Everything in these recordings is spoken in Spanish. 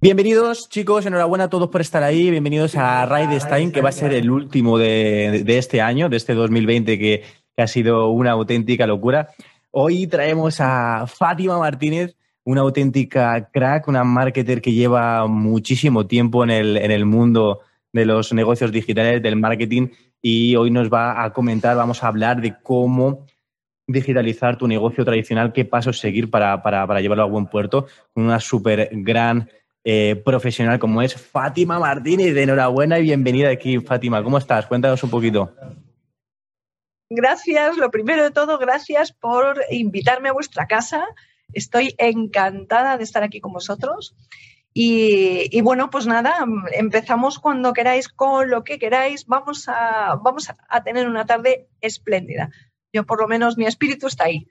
Bienvenidos, chicos, enhorabuena a todos por estar ahí. Bienvenidos a Ride Stein, que va a ser el último de, este año, de este 2020, que, que, ha sido una auténtica locura. Hoy traemos a Fátima Martínez, una auténtica crack, una marketer que lleva muchísimo tiempo en el, en el mundo de los negocios digitales, del marketing, y hoy nos va a comentar, vamos a hablar de cómo digitalizar tu negocio tradicional, qué pasos seguir para, para, para llevarlo a buen puerto, con una súper gran eh, profesional como es Fátima Martínez. Enhorabuena y bienvenida aquí, Fátima. ¿Cómo estás? Cuéntanos un poquito. Gracias, lo primero de todo, gracias por invitarme a vuestra casa. Estoy encantada de estar aquí con vosotros. Y, bueno, pues nada, empezamos cuando queráis con lo que queráis. Vamos a, vamos a tener una tarde espléndida. Yo por lo menos mi espíritu está ahí.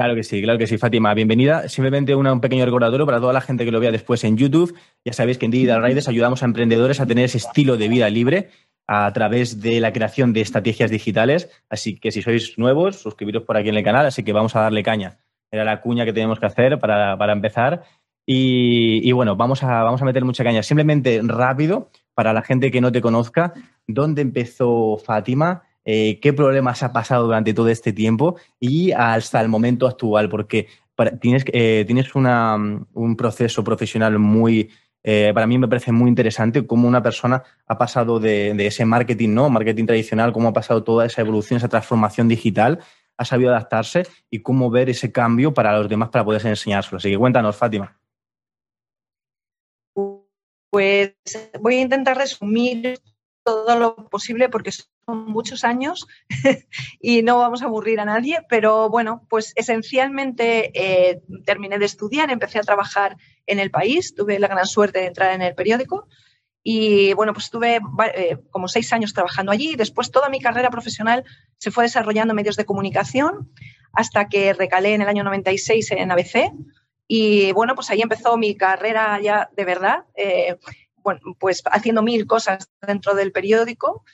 Claro que sí, claro que sí, Fátima. Bienvenida. Simplemente un pequeño recordatorio para toda la gente que lo vea después en YouTube. Ya sabéis que en Digital Riders ayudamos a emprendedores a tener ese estilo de vida libre a través de la creación de estrategias digitales. Así que si sois nuevos, suscribiros por aquí en el canal. Así que vamos a darle caña. Era la cuña que tenemos que hacer para, empezar. Y, bueno, vamos a, vamos a meter mucha caña. Simplemente rápido, para la gente que no te conozca, ¿dónde empezó Fátima? Eh, qué problemas ha pasado durante todo este tiempo y hasta el momento actual, porque tienes, eh, tienes un proceso profesional muy, eh, para mí me parece muy interesante cómo una persona ha pasado de, ese marketing, ¿no? Marketing tradicional, cómo ha pasado toda esa evolución, esa transformación digital, ha sabido adaptarse y cómo ver ese cambio para los demás para poder enseñárselo. Así que cuéntanos, Fátima. Pues voy a intentar resumir todo lo posible porque muchos años y no vamos a aburrir a nadie, pero bueno, pues esencialmente eh, terminé de estudiar, empecé a trabajar en el país, tuve la gran suerte de entrar en el periódico y bueno, pues estuve eh, como seis años trabajando allí. Después toda mi carrera profesional se fue desarrollando en medios de comunicación hasta que recalé en el año 96 en ABC. Y bueno, pues ahí empezó mi carrera ya de verdad. Eh, bueno, pues haciendo mil cosas dentro del periódico.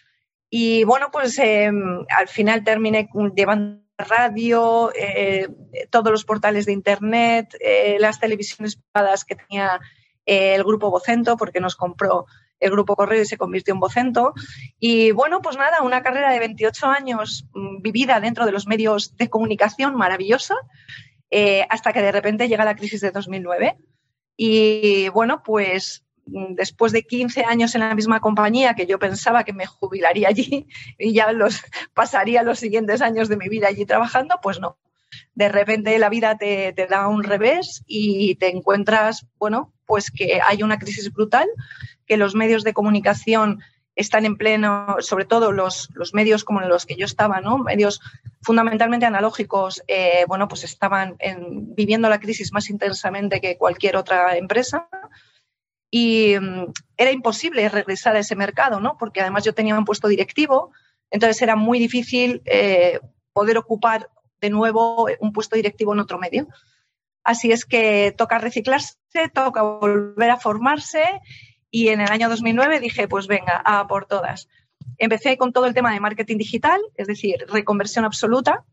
Y bueno, pues em, al final terminé llevando radio, eh, todos los portales de internet, eh, las televisiones privadas que tenía eh, el grupo Vocento, porque nos compró el grupo Correo y se convirtió en Vocento. Y bueno, pues nada, una carrera de 28 años mm, vivida dentro de los medios de comunicación maravillosa, hasta que de repente llega la crisis de 2009. Y bueno, pues después de 15 años en la misma compañía, que yo pensaba que me jubilaría allí y ya los pasaría los siguientes años de mi vida allí trabajando, pues no. De repente la vida te, da un revés y te encuentras, bueno, pues que hay una crisis brutal, que los medios de comunicación están en pleno, sobre todo los, medios como los que yo estaba, ¿no? Medios fundamentalmente analógicos, eh, bueno, pues estaban viviendo la crisis más intensamente que cualquier otra empresa y mm, era imposible regresar a ese mercado, ¿no? Porque además yo tenía un puesto directivo, entonces era muy difícil eh, poder ocupar de nuevo un puesto directivo en otro medio. Así es que toca reciclarse, toca volver a formarse y en el año 2009 dije, pues venga, a por todas. Empecé con todo el tema de marketing digital, es decir, reconversión absoluta,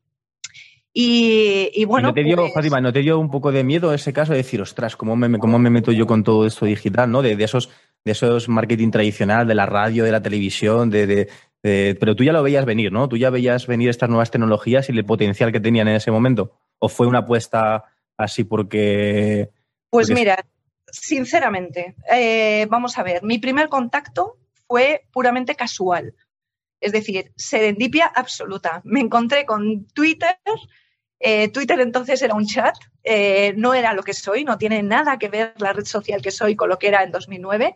y, bueno. ¿No te, dio, pues Fátima, ¿No te dio un poco de miedo ese caso de decir, ostras, ¿cómo me, cómo me meto yo con todo esto digital, ¿no? De, esos, de esos marketing tradicional, de la radio, de la televisión, de, pero tú ya lo veías venir, ¿no? Tú ya veías venir estas nuevas tecnologías y el potencial que tenían en ese momento. ¿O fue una apuesta así porque.? Pues mira, sinceramente, eh, vamos a ver, mi primer contacto fue puramente casual. Es decir, serendipia absoluta. Me encontré con Twitter eh, Twitter entonces era un chat, eh, no era lo que soy, no tiene nada que ver la red social que soy con lo que era en 2009.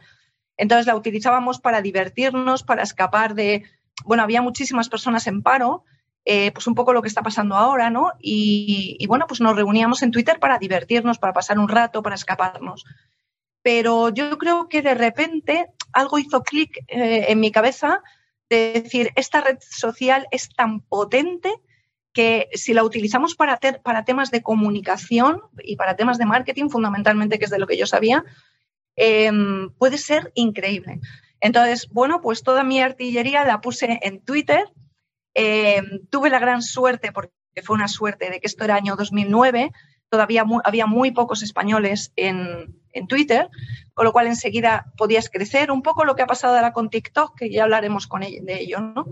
Entonces la utilizábamos para divertirnos, para escapar de, bueno, había muchísimas personas en paro, eh, pues un poco lo que está pasando ahora, ¿no? Y, bueno, pues nos reuníamos en Twitter para divertirnos, para pasar un rato, para escaparnos. Pero yo creo que de repente algo hizo clic en mi cabeza de decir, esta red social es tan potente que si la utilizamos para, temas de comunicación y para temas de marketing, fundamentalmente, que es de lo que yo sabía, em, puede ser increíble. Entonces, bueno, pues toda mi artillería la puse en Twitter. Em, tuve la gran suerte, porque fue una suerte, de que esto era año 2009, todavía había muy pocos españoles en, Twitter, con lo cual enseguida podías crecer. Un poco lo que ha pasado ahora con TikTok, que ya hablaremos con de ello, ¿no?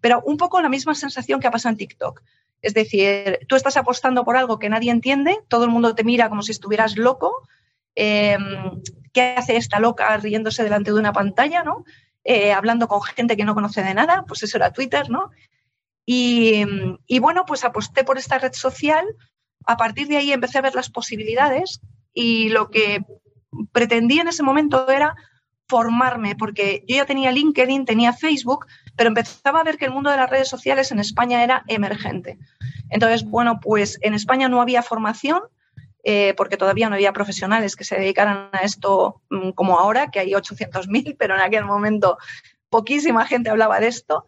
Pero un poco la misma sensación que ha pasado en TikTok. Es decir, tú estás apostando por algo que nadie entiende, todo el mundo te mira como si estuvieras loco. Em, ¿Qué hace esta loca riéndose delante de una pantalla, ¿no? Eh, hablando con gente que no conoce de nada, pues eso era Twitter, ¿no? Y, bueno, pues aposté por esta red social. A partir de ahí empecé a ver las posibilidades y lo que pretendí en ese momento era formarme, porque yo ya tenía LinkedIn, tenía Facebook, pero empezaba a ver que el mundo de las redes sociales en España era emergente. Entonces, bueno, pues en España no había formación, eh, porque todavía no había profesionales que se dedicaran a esto mm, como ahora, que hay 800.000, pero en aquel momento poquísima gente hablaba de esto.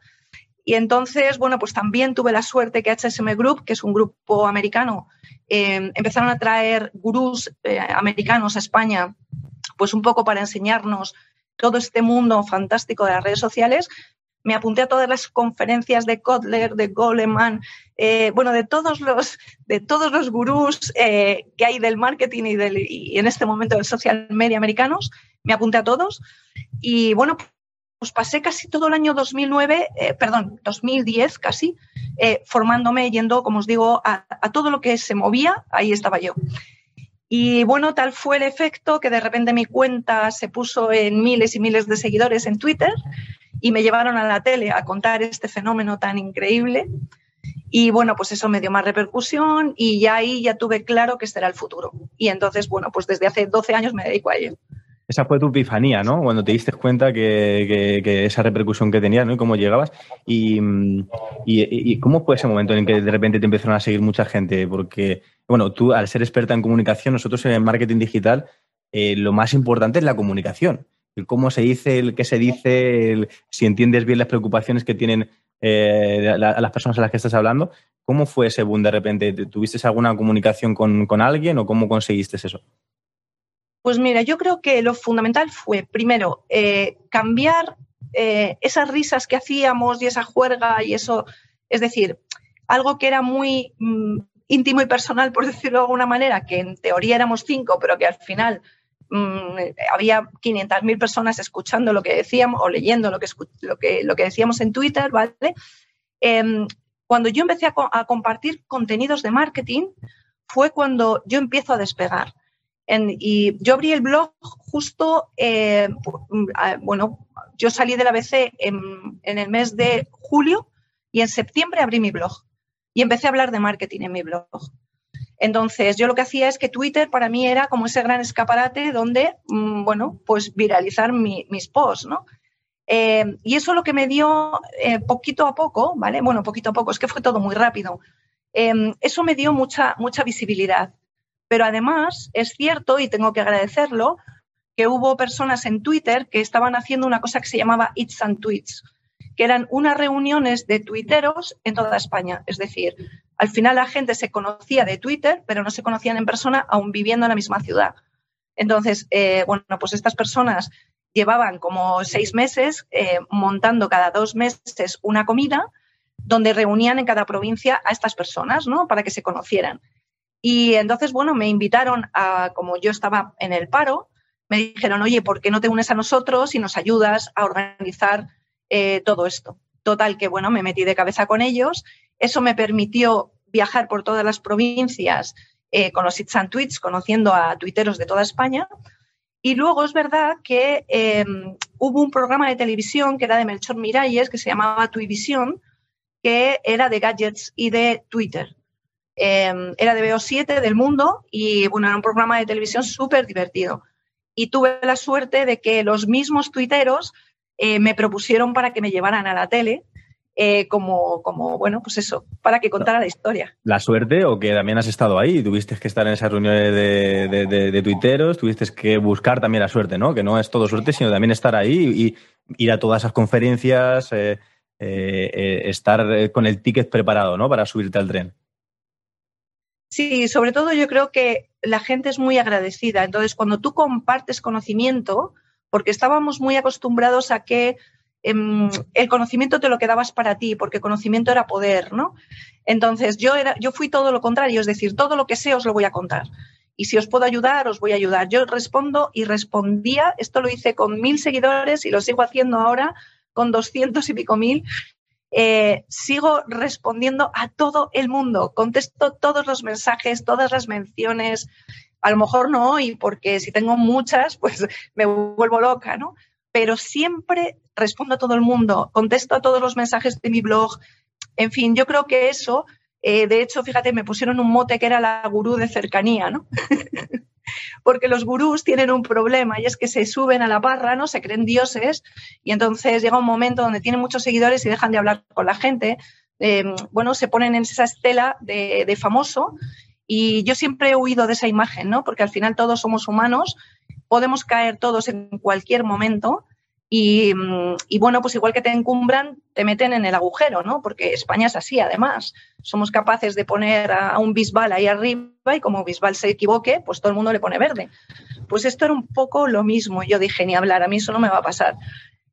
Y entonces, bueno, pues también tuve la suerte que HSM Group, que es un grupo americano, eh, empezaron a traer gurús eh, americanos a España, pues un poco para enseñarnos todo este mundo fantástico de las redes sociales. Me apunté a todas las conferencias de Kotler, de Goleman, eh, bueno, de todos los, de todos los gurús que hay del marketing y, del, y en este momento del social media americanos. Me apunté a todos. Y bueno, pues pasé casi todo el año 2009, eh, perdón, 2010 casi, eh, formándome, yendo, como os digo, a, todo lo que se movía, ahí estaba yo. Y bueno, tal fue el efecto que de repente mi cuenta se puso en miles y miles de seguidores en Twitter y me llevaron a la tele a contar este fenómeno tan increíble. Y bueno, pues eso me dio más repercusión y ya ahí ya tuve claro que este era el futuro. Y entonces, bueno, pues desde hace 12 años me dedico a ello. Esa fue tu epifanía, ¿no? Cuando te diste cuenta que, esa repercusión que tenías, ¿no? Y cómo llegabas. Y, cómo fue ese momento en que de repente te empezaron a seguir mucha gente? Porque, bueno, tú al ser experta en comunicación, nosotros en marketing digital, eh, lo más importante es la comunicación. Cómo se dice, el qué se dice, si entiendes bien las preocupaciones que tienen eh, las personas a las que estás hablando. ¿Cómo fue ese boom de repente? ¿Tuviste alguna comunicación con, con alguien o cómo conseguiste eso? Pues mira, yo creo que lo fundamental fue, primero, eh, cambiar eh, esas risas que hacíamos y esa juerga y eso, es decir, algo que era muy mm, íntimo y personal, por decirlo de alguna manera, que en teoría éramos cinco, pero que al final mm, había 500.000 personas escuchando lo que decíamos o leyendo lo que, lo que, lo que decíamos en Twitter, ¿vale? Em, cuando yo empecé a compartir contenidos de marketing, fue cuando yo empiezo a despegar y yo abrí el blog justo, eh, bueno, yo salí de la BC en, el mes de julio y en septiembre abrí mi blog y empecé a hablar de marketing en mi blog. Entonces, yo lo que hacía es que Twitter para mí era como ese gran escaparate donde, mm, bueno, pues viralizar mis posts, ¿no? Eh, y eso lo que me dio eh, poquito a poco, ¿vale? Bueno, poquito a poco, es que fue todo muy rápido. eso me dio mucha, mucha visibilidad. Pero además es cierto, y tengo que agradecerlo, que hubo personas en Twitter que estaban haciendo una cosa que se llamaba It's and Tweets, que eran unas reuniones de tuiteros en toda España. Es decir, al final la gente se conocía de Twitter, pero no se conocían en persona, aún viviendo en la misma ciudad. Entonces, eh, bueno, pues estas personas llevaban como seis meses eh, montando cada dos meses una comida donde reunían en cada provincia a estas personas, ¿no? Para que se conocieran. Y entonces, bueno, me invitaron a, como yo estaba en el paro, me dijeron, oye, ¿por qué no te unes a nosotros y nos ayudas a organizar eh, todo esto? Total, que bueno, me metí de cabeza con ellos. Eso me permitió viajar por todas las provincias eh, con los It's and Tweets, conociendo a tuiteros de toda España. Y luego es verdad que em, hubo un programa de televisión que era de Melchor Miralles, que se llamaba Tuivisión, que era de gadgets y de Twitter. Em, era de BO7 del mundo y bueno, era un programa de televisión súper divertido. Y tuve la suerte de que los mismos tuiteros eh, me propusieron para que me llevaran a la tele. Eh, como, como, bueno, pues eso, para que contara la historia. La suerte o que también has estado ahí, tuviste que estar en esas reuniones de, tuiteros, tuviste que buscar también la suerte, ¿no? Que no es todo suerte, sino también estar ahí y ir a todas esas conferencias, eh, estar con el ticket preparado, ¿no? Para subirte al tren. Sí, sobre todo yo creo que la gente es muy agradecida. Entonces, cuando tú compartes conocimiento, porque estábamos muy acostumbrados a que el conocimiento te lo quedabas para ti, porque conocimiento era poder, ¿no? Entonces yo, era, yo fui todo lo contrario, es decir, todo lo que sé os lo voy a contar. Y si os puedo ayudar, os voy a ayudar. Yo respondo y respondía, esto lo hice con mil seguidores y lo sigo haciendo ahora con doscientos y pico mil. Eh, sigo respondiendo a todo el mundo, contesto todos los mensajes, todas las menciones, a lo mejor no hoy, porque si tengo muchas, pues me vuelvo loca, ¿no? Pero siempre respondo a todo el mundo, contesto a todos los mensajes de mi blog. En fin, yo creo que eso, eh, de hecho, fíjate, me pusieron un mote que era la gurú de cercanía, ¿no? porque los gurús tienen un problema y es que se suben a la parra, ¿no? Se creen dioses y entonces llega un momento donde tienen muchos seguidores y dejan de hablar con la gente. Eh, bueno, se ponen en esa estela de, de famoso y yo siempre he huido de esa imagen, ¿no? Porque al final todos somos humanos, podemos caer todos en cualquier momento y, bueno, pues igual que te encumbran, te meten en el agujero, ¿no? Porque España es así, además. Somos capaces de poner a un Bisbal ahí arriba y como Bisbal se equivoque, pues todo el mundo le pone verde. Pues esto era un poco lo mismo. Yo dije, ni hablar, a mí eso no me va a pasar.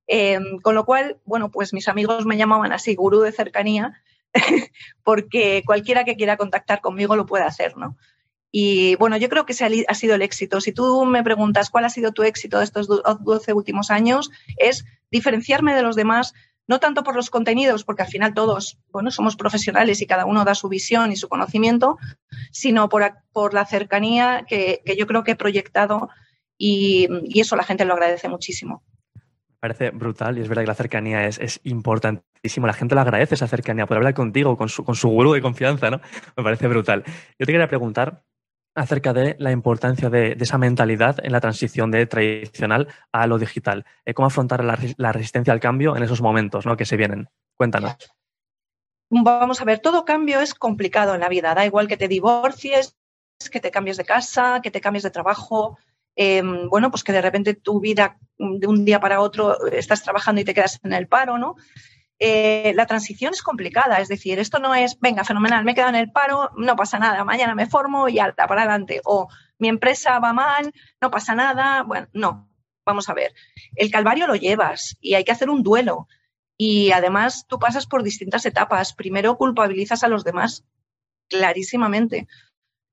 Eh, con lo cual, bueno, pues mis amigos me llamaban así, gurú de cercanía, porque cualquiera que quiera contactar conmigo lo puede hacer, ¿no? Y bueno, yo creo que ese ha sido el éxito. Si tú me preguntas cuál ha sido tu éxito de estos 12 últimos años, es diferenciarme de los demás, no tanto por los contenidos, porque al final todos, bueno, somos profesionales y cada uno da su visión y su conocimiento, sino por, por la cercanía que, que, yo creo que he proyectado y, y eso la gente lo agradece muchísimo parece brutal y es verdad que la cercanía es, es, importantísimo. La gente le agradece esa cercanía, por hablar contigo, con su, con su de confianza, ¿no? Me parece brutal. Yo te quería preguntar acerca de la importancia de, esa mentalidad en la transición de tradicional a lo digital. Eh, ¿Cómo afrontar la, resistencia al cambio en esos momentos ¿no? que se vienen? Cuéntanos. Vamos a ver, todo cambio es complicado en la vida. Da igual que te divorcies, que te cambies de casa, que te cambies de trabajo, Em, bueno, pues que de repente tu vida de un día para otro estás trabajando y te quedas en el paro, ¿no? Eh, la transición es complicada, es decir, esto no es, venga, fenomenal, me he quedado en el paro, no pasa nada, mañana me formo y alta para adelante, o mi empresa va mal, no pasa nada, bueno, no, vamos a ver, el calvario lo llevas y hay que hacer un duelo. Y además tú pasas por distintas etapas, primero culpabilizas a los demás, clarísimamente,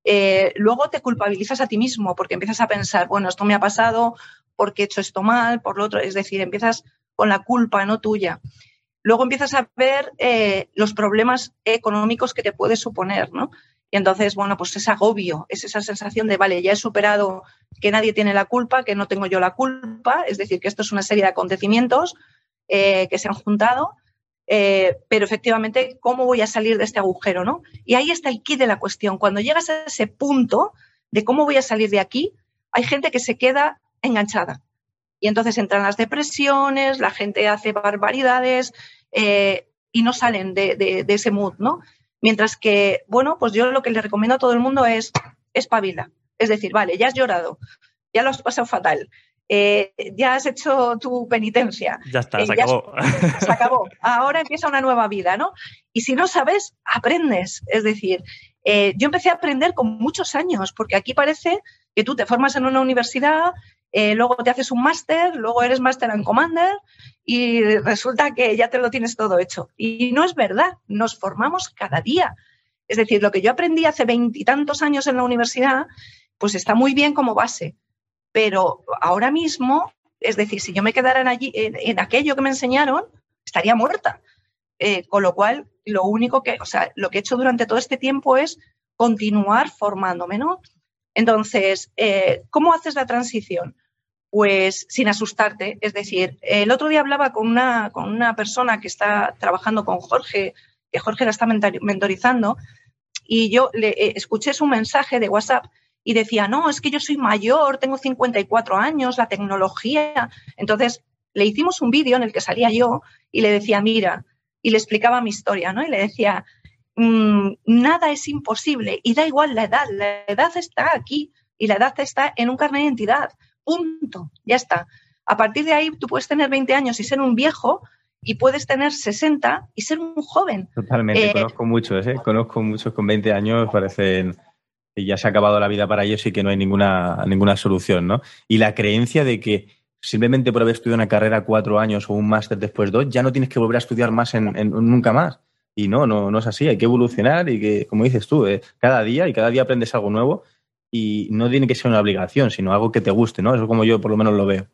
eh, luego te culpabilizas a ti mismo porque empiezas a pensar, bueno, esto me ha pasado porque he hecho esto mal, por lo otro, es decir, empiezas con la culpa, no tuya. Luego empiezas a ver eh, los problemas económicos que te puede suponer, ¿no? Y entonces, bueno, pues es agobio, es esa sensación de, vale, ya he superado que nadie tiene la culpa, que no tengo yo la culpa, es decir, que esto es una serie de acontecimientos eh, que se han juntado eh, pero efectivamente, ¿cómo voy a salir de este agujero? ¿no? Y ahí está el kit de la cuestión. Cuando llegas a ese punto de cómo voy a salir de aquí, hay gente que se queda enganchada. Y entonces entran las depresiones, la gente hace barbaridades eh, y no salen de, ese mood, ¿no? Mientras que, bueno, pues yo lo que le recomiendo a todo el mundo es espabila. Es decir, vale, ya has llorado, ya lo has pasado fatal, eh, ya has hecho tu penitencia. Ya está, eh, se acabó. se acabó. Ahora empieza una nueva vida, ¿no? Y si no sabes, aprendes. Es decir, eh, yo empecé a aprender con muchos años, porque aquí parece que tú te formas en una universidad, luego te haces un máster, luego eres máster en Commander y resulta que ya te lo tienes todo hecho. Y no es verdad, nos formamos cada día. Es decir, lo que yo aprendí hace veintitantos años en la universidad, pues está muy bien como base pero ahora mismo, es decir, si yo me quedara en, allí, en, aquello que me enseñaron, estaría muerta. Eh, con lo cual, lo único que, o sea, lo que he hecho durante todo este tiempo es continuar formándome, ¿no? Entonces, eh, ¿cómo haces la transición? Pues sin asustarte. Es decir, el otro día hablaba con una, con una persona que está trabajando con Jorge, que Jorge la está mentorizando, y yo le eh, escuché su mensaje de WhatsApp y decía, no, es que yo soy mayor, tengo 54 años, la tecnología. Entonces, le hicimos un vídeo en el que salía yo y le decía, mira, y le explicaba mi historia, ¿no? Y le decía, mm, nada es imposible y da igual la edad, la edad está aquí y la edad está en un carnet de identidad, punto, ya está. A partir de ahí tú puedes tener 20 años y ser un viejo y puedes tener 60 y ser un joven. Totalmente, eh, conozco muchos, ¿eh? conozco muchos con 20 años, parecen y ya se ha acabado la vida para ellos y que no hay ninguna, ninguna solución, ¿no? Y la creencia de que simplemente por haber estudiado una carrera cuatro años o un máster después dos, ya no tienes que volver a estudiar más en, nunca más. Y no, no, no es así, hay que evolucionar y que, como dices tú, eh, cada día y cada día aprendes algo nuevo y no tiene que ser una obligación, sino algo que te guste, ¿no? Eso es como yo por lo menos lo veo.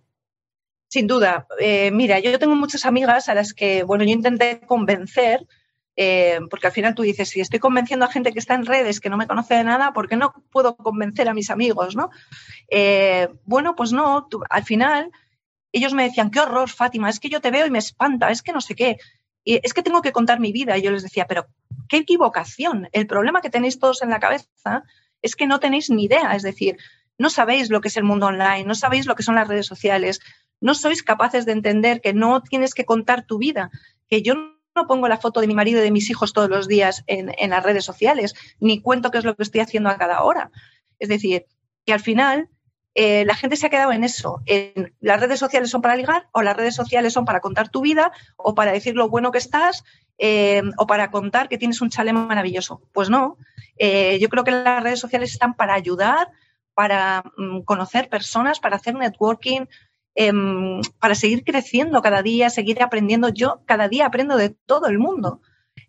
Sin duda. Eh, mira, yo tengo muchas amigas a las que, bueno, yo intenté convencer, eh, porque al final tú dices, si estoy convenciendo a gente que está en redes, que no me conoce de nada, ¿por qué no puedo convencer a mis amigos, no? Eh, bueno, pues no, al final ellos me decían, qué horror, Fátima, es que yo te veo y me espanta, es que no sé qué, y es que tengo que contar mi vida. Y yo les decía, pero qué equivocación. El problema que tenéis todos en la cabeza es que no tenéis ni idea, es decir, no sabéis lo que es el mundo online, no sabéis lo que son las redes sociales, no sois capaces de entender que no tienes que contar tu vida, que yo no pongo la foto de mi marido y de mis hijos todos los días en, las redes sociales, ni cuento qué es lo que estoy haciendo a cada hora. Es decir, que al final eh, la gente se ha quedado en eso. En, las redes sociales son para ligar o las redes sociales son para contar tu vida o para decir lo bueno que estás eh, o para contar que tienes un chale maravilloso. Pues no. Eh, yo creo que las redes sociales están para ayudar, para mm, conocer personas, para hacer networking, Em, para seguir creciendo cada día, seguir aprendiendo. Yo cada día aprendo de todo el mundo.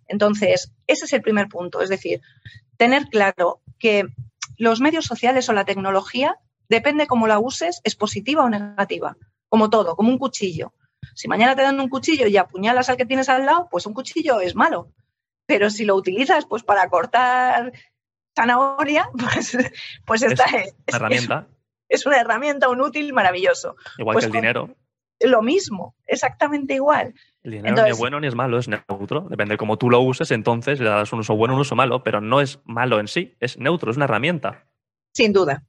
Entonces, ese es el primer punto, es decir, tener claro que los medios sociales o la tecnología, depende cómo la uses, es positiva o negativa, como todo, como un cuchillo. Si mañana te dan un cuchillo y apuñalas al que tienes al lado, pues un cuchillo es malo. Pero si lo utilizas pues para cortar zanahoria, pues, pues esta es, herramienta es una herramienta, un útil maravilloso. Igual pues que el dinero. Lo mismo, exactamente igual. El dinero ni es bueno ni es malo, es neutro. Depende de cómo tú lo uses, entonces le das un uso bueno un uso malo, pero no es malo en sí, es neutro, es una herramienta. Sin duda.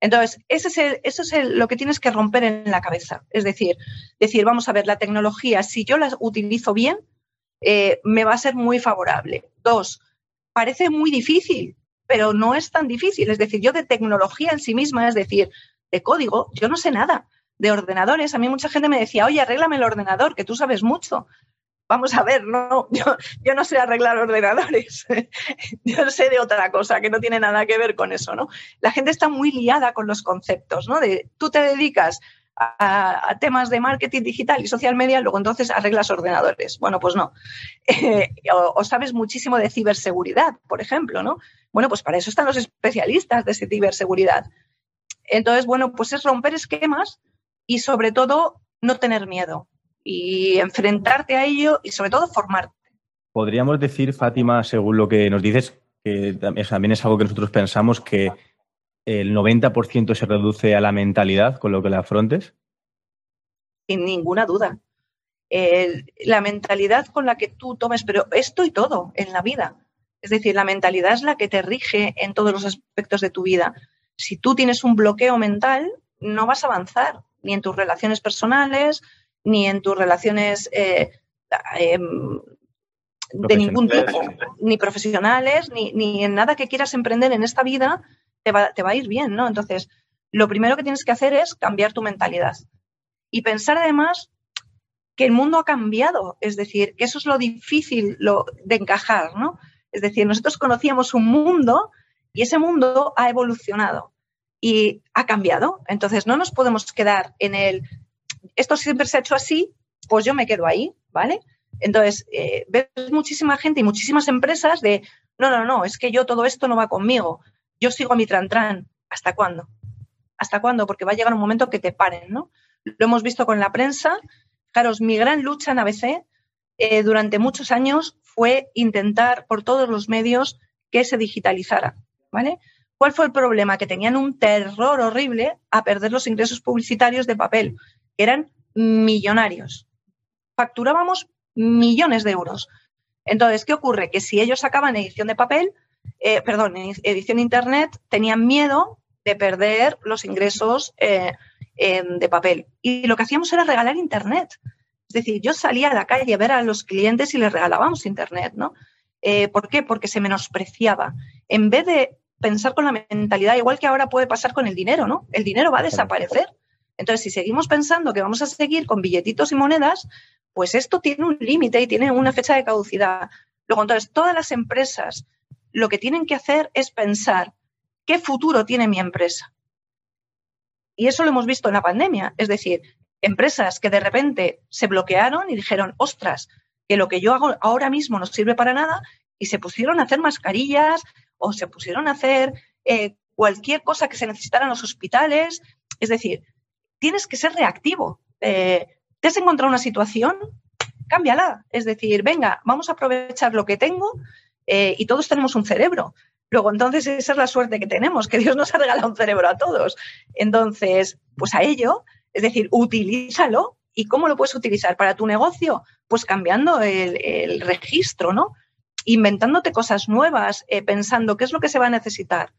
Entonces, ese es eso es lo que tienes que romper en la cabeza. Es decir, decir, vamos a ver, la tecnología, si yo la utilizo bien, eh, me va a ser muy favorable. Dos, parece muy difícil, pero no es tan difícil. Es decir, yo de tecnología en sí misma, es decir, de código, yo no sé nada. De ordenadores, a mí mucha gente me decía, oye, arréglame el ordenador, que tú sabes mucho. Vamos a ver, no, yo, yo no sé arreglar ordenadores, yo sé de otra cosa que no tiene nada que ver con eso, ¿no? La gente está muy liada con los conceptos, ¿no? De tú te dedicas a, temas de marketing digital y social media, luego entonces arreglas ordenadores. Bueno, pues no. o, sabes muchísimo de ciberseguridad, por ejemplo, ¿no? Bueno, pues para eso están los especialistas de ciberseguridad. Entonces, bueno, pues es romper esquemas y sobre todo no tener miedo y enfrentarte a ello y sobre todo formarte. Podríamos decir, Fátima, según lo que nos dices, que también es algo que nosotros pensamos que el 90% se reduce a la mentalidad con lo que la afrontes? Sin ninguna duda. la mentalidad con la que tú tomes, pero esto y todo en la vida. Es decir, la mentalidad es la que te rige en todos los aspectos de tu vida. Si tú tienes un bloqueo mental, no vas a avanzar ni en tus relaciones personales, ni en tus relaciones eh, em, de ningún tipo, ni profesionales, ni, ni en nada que quieras emprender en esta vida, te va, a ir bien, ¿no? Entonces, lo primero que tienes que hacer es cambiar tu mentalidad y pensar además que el mundo ha cambiado, es decir, que eso es lo difícil lo, de encajar, ¿no? Es decir, nosotros conocíamos un mundo y ese mundo ha evolucionado y ha cambiado. Entonces, no nos podemos quedar en el, esto siempre se ha hecho así, pues yo me quedo ahí, ¿vale? Entonces, eh, ves muchísima gente y muchísimas empresas de, no, no, no, es que yo todo esto no va conmigo yo sigo a mi tran ¿Hasta cuándo? ¿Hasta cuándo? Porque va a llegar un momento que te paren, ¿no? Lo hemos visto con la prensa. Fijaros, mi gran lucha en ABC eh, durante muchos años fue intentar por todos los medios que se digitalizara, ¿vale? ¿Cuál fue el problema? Que tenían un terror horrible a perder los ingresos publicitarios de papel, eran millonarios. Facturábamos millones de euros. Entonces, ¿qué ocurre? Que si ellos sacaban edición de papel, eh, perdón, edición Internet tenían miedo de perder los ingresos eh, de papel. Y lo que hacíamos era regalar Internet. Es decir, yo salía a la calle a ver a los clientes y les regalábamos Internet, ¿no? Eh, ¿Por qué? Porque se menospreciaba. En vez de pensar con la mentalidad, igual que ahora puede pasar con el dinero, ¿no? El dinero va a desaparecer. Entonces, si seguimos pensando que vamos a seguir con billetitos y monedas, pues esto tiene un límite y tiene una fecha de caducidad. Luego, entonces, todas las empresas lo que tienen que hacer es pensar qué futuro tiene mi empresa. Y eso lo hemos visto en la pandemia. Es decir, empresas que de repente se bloquearon y dijeron, ostras, que lo que yo hago ahora mismo no sirve para nada y se pusieron a hacer mascarillas o se pusieron a hacer eh, cualquier cosa que se necesitara en los hospitales. Es decir, tienes que ser reactivo. Eh, ¿Te has encontrado una situación? Cámbiala. Es decir, venga, vamos a aprovechar lo que tengo eh, y todos tenemos un cerebro. Luego, entonces, esa es la suerte que tenemos, que Dios nos ha regalado un cerebro a todos. Entonces, pues a ello, es decir, utilízalo. ¿Y cómo lo puedes utilizar para tu negocio? Pues cambiando el, registro, ¿no? Inventándote cosas nuevas, eh, pensando qué es lo que se va a necesitar.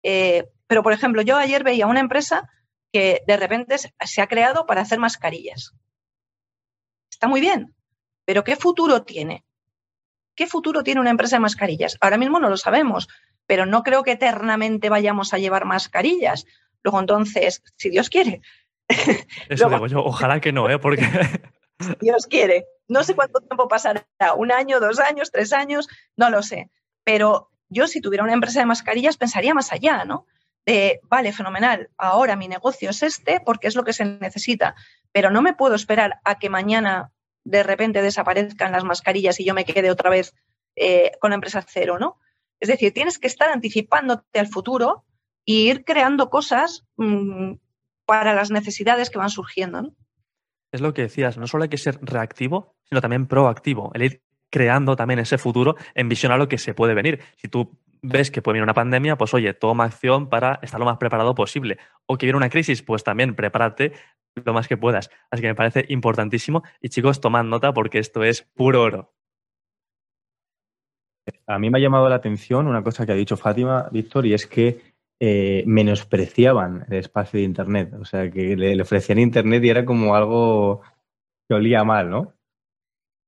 Pero, por ejemplo, yo ayer veía una empresa que de repente se ha creado para hacer mascarillas. Está muy bien, pero ¿qué futuro tiene? ¿Qué futuro tiene una empresa de mascarillas? Ahora mismo no lo sabemos, pero no creo que eternamente vayamos a llevar mascarillas. Luego, entonces, si Dios quiere. Eso digo yo, ojalá que no, ¿eh? Porque. Dios quiere. No sé cuánto tiempo pasará, un año, dos años, tres años, no lo sé. Pero yo, si tuviera una empresa de mascarillas, pensaría más allá, ¿no? De, vale, fenomenal, ahora mi negocio es este porque es lo que se necesita, pero no me puedo esperar a que mañana de repente desaparezcan las mascarillas y yo me quede otra vez eh, con la empresa cero, ¿no? Es decir, tienes que estar anticipándote al futuro e ir creando cosas mm, para las necesidades que van surgiendo, ¿no? Es lo que decías, no solo hay que ser reactivo, sino también proactivo, el ir creando también ese futuro en visión a lo que se puede venir. Si tú ves que puede venir una pandemia, pues oye, toma acción para estar lo más preparado posible. O que viene una crisis, pues también prepárate lo más que puedas. Así que me parece importantísimo. Y chicos, tomad nota porque esto es puro oro. A mí me ha llamado la atención una cosa que ha dicho Fátima, Víctor, y es que eh, menospreciaban el espacio de Internet. O sea, que le, ofrecían Internet y era como algo que olía mal, ¿no?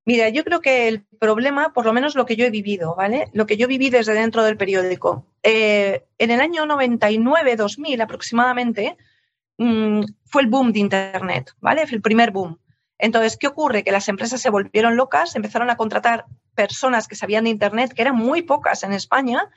Mira, yo creo que el problema, por lo menos lo que yo he vivido, ¿vale? Lo que yo viví desde dentro del periódico. Eh, en el año 99-2000 aproximadamente, Mm, fue el boom de Internet, ¿vale? Fue el primer boom. Entonces, ¿qué ocurre? Que las empresas se volvieron locas, empezaron a contratar personas que sabían de Internet, que eran muy pocas en España,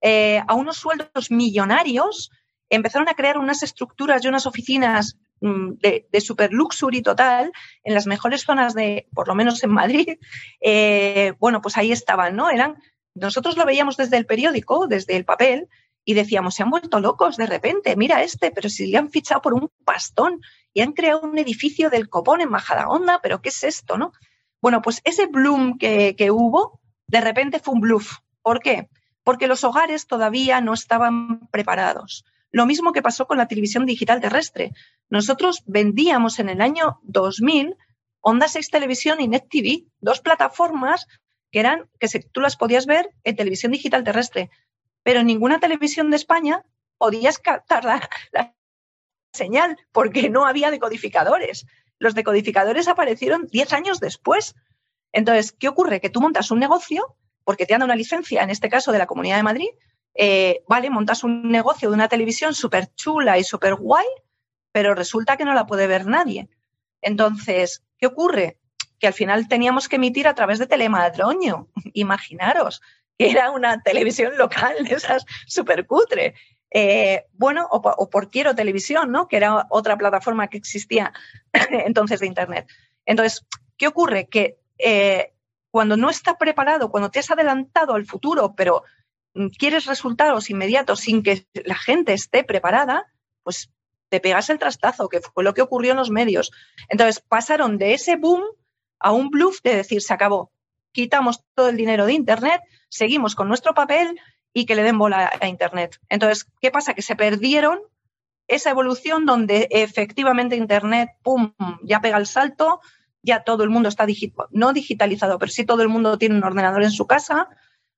eh, a unos sueldos millonarios, empezaron a crear unas estructuras y unas oficinas de, de super luxury total en las mejores zonas de, por lo menos en Madrid. Eh, bueno, pues ahí estaban, ¿no? Eran, nosotros lo veíamos desde el periódico, desde el papel, y decíamos, se han vuelto locos de repente, mira este, pero si le han fichado por un pastón y han creado un edificio del copón en Majadahonda, pero ¿qué es esto, no? Bueno, pues ese bloom que, que hubo, de repente fue un bluff. ¿Por qué? Porque los hogares todavía no estaban preparados. Lo mismo que pasó con la televisión digital terrestre. Nosotros vendíamos en el año 2000 Onda 6 Televisión y Net TV, dos plataformas que eran que tú las podías ver en televisión digital terrestre pero en ninguna televisión de España podías captar la, señal porque no había decodificadores. Los decodificadores aparecieron 10 años después. Entonces, ¿qué ocurre? Que tú montas un negocio porque te dan una licencia, en este caso de la Comunidad de Madrid, eh, vale, montas un negocio de una televisión súper chula y súper guay, pero resulta que no la puede ver nadie. Entonces, ¿qué ocurre? Que al final teníamos que emitir a través de telemadroño, imaginaros era una televisión local, esas súper cutre. Eh, bueno, o, por Quiero Televisión, ¿no? Que era otra plataforma que existía entonces de Internet. Entonces, ¿qué ocurre? Que eh, cuando no está preparado, cuando te has adelantado al futuro, pero quieres resultados inmediatos sin que la gente esté preparada, pues te pegas el trastazo, que fue lo que ocurrió en los medios. Entonces, pasaron de ese boom a un bluff de decir, se acabó, quitamos todo el dinero de Internet, seguimos con nuestro papel y que le den bola a Internet. Entonces, ¿qué pasa? Que se perdieron esa evolución donde efectivamente Internet, ¡pum!, ya pega el salto, ya todo el mundo está no digitalizado, pero sí todo el mundo tiene un ordenador en su casa,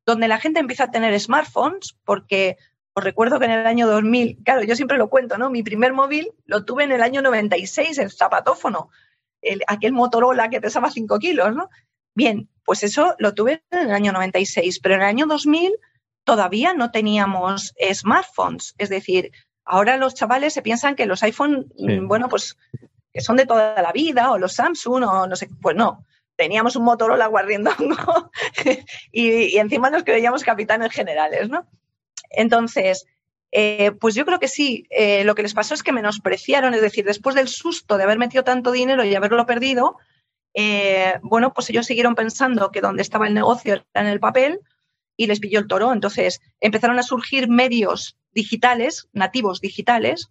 donde la gente empieza a tener smartphones, porque os recuerdo que en el año 2000, claro, yo siempre lo cuento, ¿no? Mi primer móvil lo tuve en el año 96, el zapatófono, el, aquel Motorola que pesaba 5 kilos, ¿no? Bien, pues eso lo tuve en el año 96, pero en el año 2000 todavía no teníamos smartphones. Es decir, ahora los chavales se piensan que los iPhone, bueno, pues que son de toda la vida, o los Samsung, o no sé, pues no. Teníamos un Motorola guardiendongo y, y encima nos creíamos capitanes generales, ¿no? Entonces, Eh, pues yo creo que sí. Eh, lo que les pasó es que menospreciaron, es decir, después del susto de haber metido tanto dinero y haberlo perdido, eh, bueno, pues ellos siguieron pensando que donde estaba el negocio era en el papel y les pilló el toro. Entonces empezaron a surgir medios digitales, nativos digitales,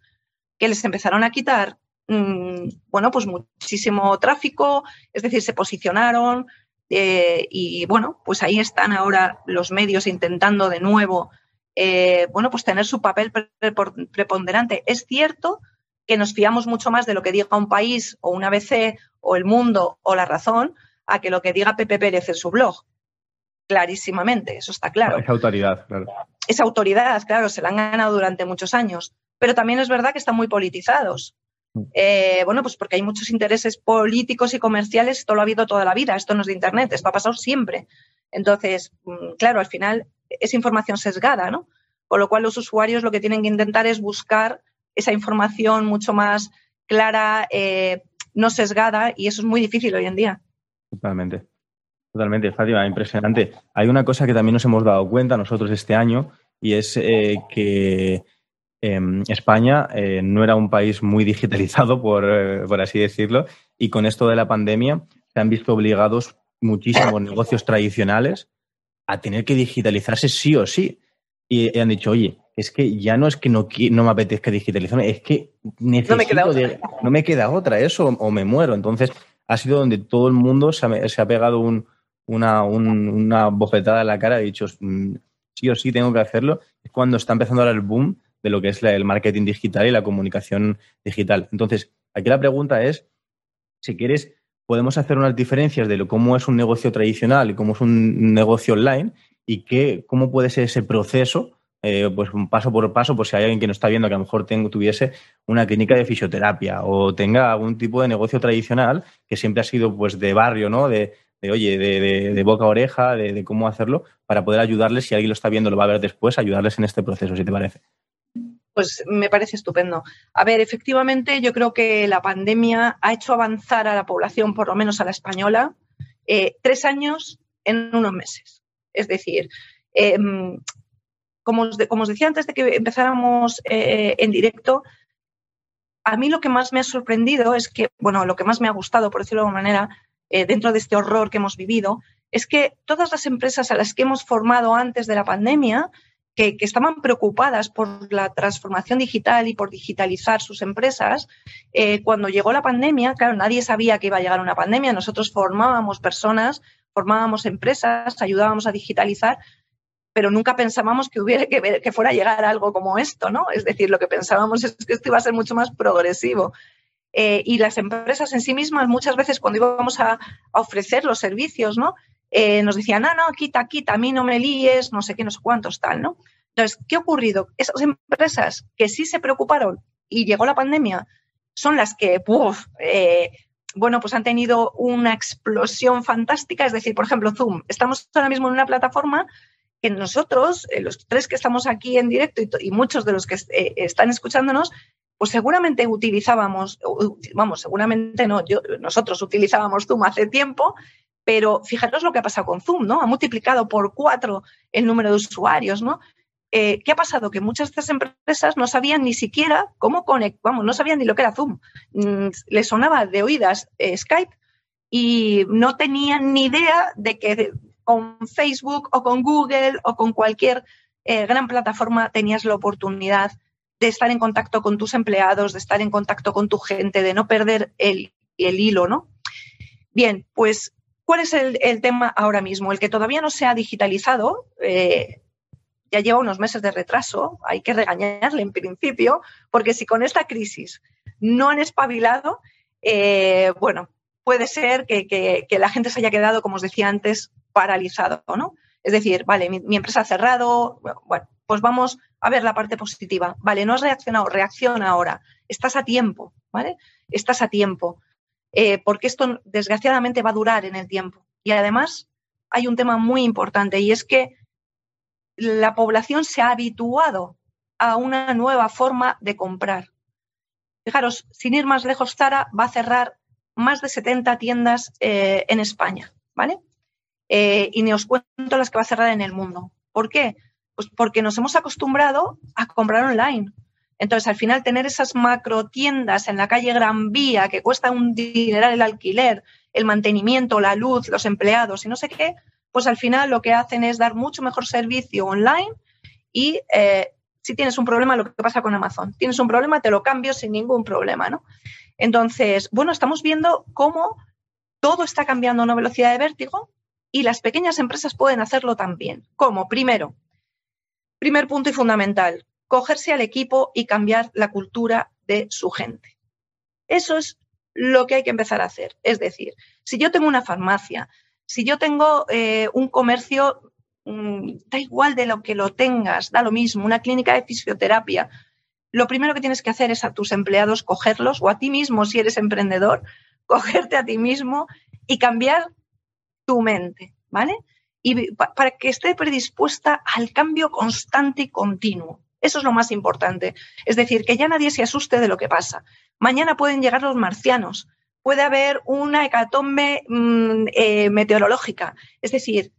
que les empezaron a quitar, mm, bueno, pues muchísimo tráfico, es decir, se posicionaron y bueno, pues ahí están ahora los medios intentando de nuevo eh, bueno, pues tener su papel preponderante. Es cierto que nos fiamos mucho más de lo que diga un país o una ABC o el mundo o la razón a que lo que diga Pepe Pérez en su blog. Clarísimamente, eso está claro. Esa autoridad, claro. Esa autoridad, claro, se la han ganado durante muchos años. Pero también es verdad que están muy politizados. Mm. Eh, bueno, pues porque hay muchos intereses políticos y comerciales, esto lo ha habido toda la vida, esto no es de Internet, esto ha pasado siempre. Entonces, mm, claro, al final es información sesgada, ¿no? Con lo cual los usuarios lo que tienen que intentar es buscar esa información mucho más clara, eh, no sesgada, y eso es muy difícil hoy en día. Totalmente. Totalmente, Fátima, impresionante. Hay una cosa que también nos hemos dado cuenta nosotros este año y es eh, que em, España eh, no era un país muy digitalizado, por, por, así decirlo, y con esto de la pandemia se han visto obligados muchísimos negocios tradicionales a tener que digitalizarse sí o sí. Y, han dicho, oye, es que ya no es que no, no me apetezca digitalizarme, es que necesito no me queda otra, eso o me muero. Entonces, ha sido donde todo el mundo se ha, pegado una, una, bofetada en la cara y ha dicho, mm, sí o sí tengo que hacerlo. Es cuando está empezando ahora el boom de lo que es el marketing digital y la comunicación digital. Entonces, aquí la pregunta es, si quieres podemos hacer unas diferencias de lo, cómo es un negocio tradicional y cómo es un negocio online y qué, cómo puede ser ese proceso, eh, pues paso por paso, por si hay alguien que no está viendo que a lo mejor tuviese una clínica de fisioterapia o tenga algún tipo de negocio tradicional que siempre ha sido pues de barrio, ¿no? De, oye, de, boca a oreja, de, cómo hacerlo, para poder ayudarles, si alguien lo está viendo, lo va a ver después, ayudarles en este proceso, si te parece pues me parece estupendo. A ver, efectivamente, yo creo que la pandemia ha hecho avanzar a la población, por lo menos a la española, eh, tres años en unos meses. Es decir, em, como, os decía antes de que empezáramos eh, en directo, a mí lo que más me ha sorprendido es que, bueno, lo que más me ha gustado, por decirlo de alguna manera, eh, dentro de este horror que hemos vivido, es que todas las empresas a las que hemos formado antes de la pandemia, que, estaban preocupadas por la transformación digital y por digitalizar sus empresas. Eh, cuando llegó la pandemia, claro, nadie sabía que iba a llegar una pandemia. Nosotros formábamos personas, formábamos empresas, ayudábamos a digitalizar, pero nunca pensábamos que, hubiera, que, que fuera a llegar algo como esto, ¿no? Es decir, lo que pensábamos es que esto iba a ser mucho más progresivo. Eh, y las empresas en sí mismas, muchas veces cuando íbamos a, a ofrecer los servicios, ¿no? Eh, nos decían, no, no, quita, quita, a mí no me líes, no sé qué, no sé cuántos, tal, ¿no? Entonces, ¿qué ha ocurrido? Esas empresas que sí se preocuparon y llegó la pandemia son las que, eh, bueno, pues han tenido una explosión fantástica. Es decir, por ejemplo, Zoom. Estamos ahora mismo en una plataforma que nosotros, eh, los tres que estamos aquí en directo y, muchos de los que están escuchándonos, pues seguramente utilizábamos, vamos, seguramente no, yo, nosotros utilizábamos Zoom hace tiempo pero fijaros lo que ha pasado con Zoom, ¿no? Ha multiplicado por cuatro el número de usuarios, ¿no? Eh, ¿Qué ha pasado? Que muchas de estas empresas no sabían ni siquiera cómo conectar, vamos, no sabían ni lo que era Zoom. Mm, les sonaba de oídas eh, Skype y no tenían ni idea de que con Facebook o con Google o con cualquier eh, gran plataforma tenías la oportunidad de estar en contacto con tus empleados, de estar en contacto con tu gente, de no perder el, el hilo, ¿no? Bien, pues ¿Cuál es el, tema ahora mismo? El que todavía no se ha digitalizado, eh, ya lleva unos meses de retraso, hay que regañarle en principio, porque si con esta crisis no han espabilado, eh, bueno, puede ser que, la gente se haya quedado, como os decía antes, paralizado, ¿no? Es decir, vale, mi, mi, empresa ha cerrado, bueno, pues vamos a ver la parte positiva. Vale, no has reaccionado, reacciona ahora. Estás a tiempo, ¿vale? Estás a tiempo. Eh, porque esto desgraciadamente va a durar en el tiempo. Y además hay un tema muy importante y es que la población se ha habituado a una nueva forma de comprar. Fijaros, sin ir más lejos, Zara va a cerrar más de 70 tiendas eh, en España, ¿vale? Eh, y ni os cuento las que va a cerrar en el mundo. ¿Por qué? Pues porque nos hemos acostumbrado a comprar online. Entonces, al final, tener esas macro tiendas en la calle Gran Vía que cuesta un dineral el alquiler, el mantenimiento, la luz, los empleados y no sé qué, pues al final lo que hacen es dar mucho mejor servicio online y eh, si tienes un problema, lo que pasa con Amazon. Tienes un problema, te lo cambio sin ningún problema, ¿no? Entonces, bueno, estamos viendo cómo todo está cambiando a una velocidad de vértigo y las pequeñas empresas pueden hacerlo también. ¿Cómo? Primero, primer punto y fundamental, cogerse al equipo y cambiar la cultura de su gente. Eso es lo que hay que empezar a hacer. Es decir, si yo tengo una farmacia, si yo tengo eh, un comercio, mm, da igual de lo que lo tengas, da lo mismo, una clínica de fisioterapia, lo primero que tienes que hacer es a tus empleados cogerlos o a ti mismo si eres emprendedor, cogerte a ti mismo y cambiar tu mente, ¿vale? Y para que esté predispuesta al cambio constante y continuo. Eso es lo más importante. Es decir, que ya nadie se asuste de lo que pasa. Mañana pueden llegar los marcianos, puede haber una hecatombe mm, eh, meteorológica. Es decir,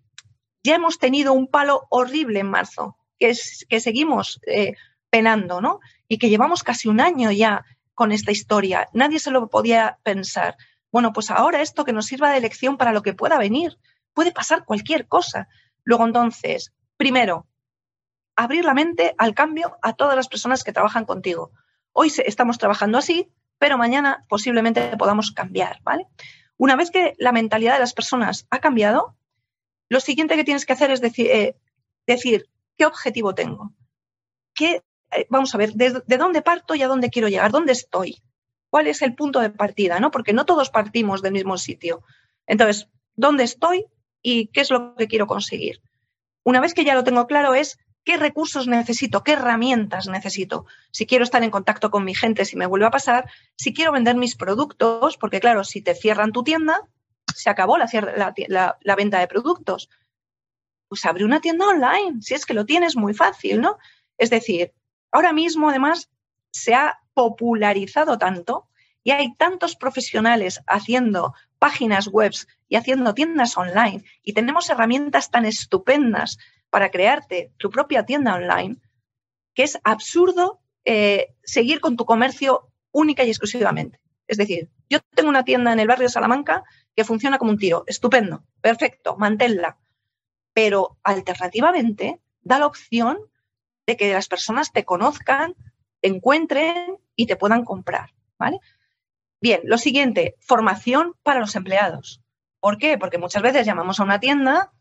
ya hemos tenido un palo horrible en marzo, que, es, que seguimos eh, penando, ¿no? Y que llevamos casi un año ya con esta historia. Nadie se lo podía pensar. Bueno, pues ahora esto que nos sirva de lección para lo que pueda venir. Puede pasar cualquier cosa. Luego, entonces, primero, abrir la mente al cambio a todas las personas que trabajan contigo. Hoy estamos trabajando así, pero mañana posiblemente podamos cambiar, ¿vale? Una vez que la mentalidad de las personas ha cambiado, lo siguiente que tienes que hacer es decir, eh, decir ¿qué objetivo tengo? ¿Qué, eh, vamos a ver, de, de, dónde parto y a dónde quiero llegar? ¿Dónde estoy? ¿Cuál es el punto de partida? ¿no? Porque no todos partimos del mismo sitio. Entonces, ¿dónde estoy y qué es lo que quiero conseguir? Una vez que ya lo tengo claro es qué recursos necesito, qué herramientas necesito. Si quiero estar en contacto con mi gente, si me vuelve a pasar, si quiero vender mis productos, porque claro, si te cierran tu tienda, se acabó la, venta de productos. Pues abre una tienda online, si es que lo tienes muy fácil, ¿no? Es decir, ahora mismo además se ha popularizado tanto y hay tantos profesionales haciendo páginas web y haciendo tiendas online y tenemos herramientas tan estupendas para crearte tu propia tienda online, que es absurdo eh, seguir con tu comercio única y exclusivamente. Es decir, yo tengo una tienda en el barrio de Salamanca que funciona como un tiro, estupendo, perfecto, manténla. Pero alternativamente da la opción de que las personas te conozcan, te encuentren y te puedan comprar. ¿vale? Bien, lo siguiente, formación para los empleados. ¿Por qué? Porque muchas veces llamamos a una tienda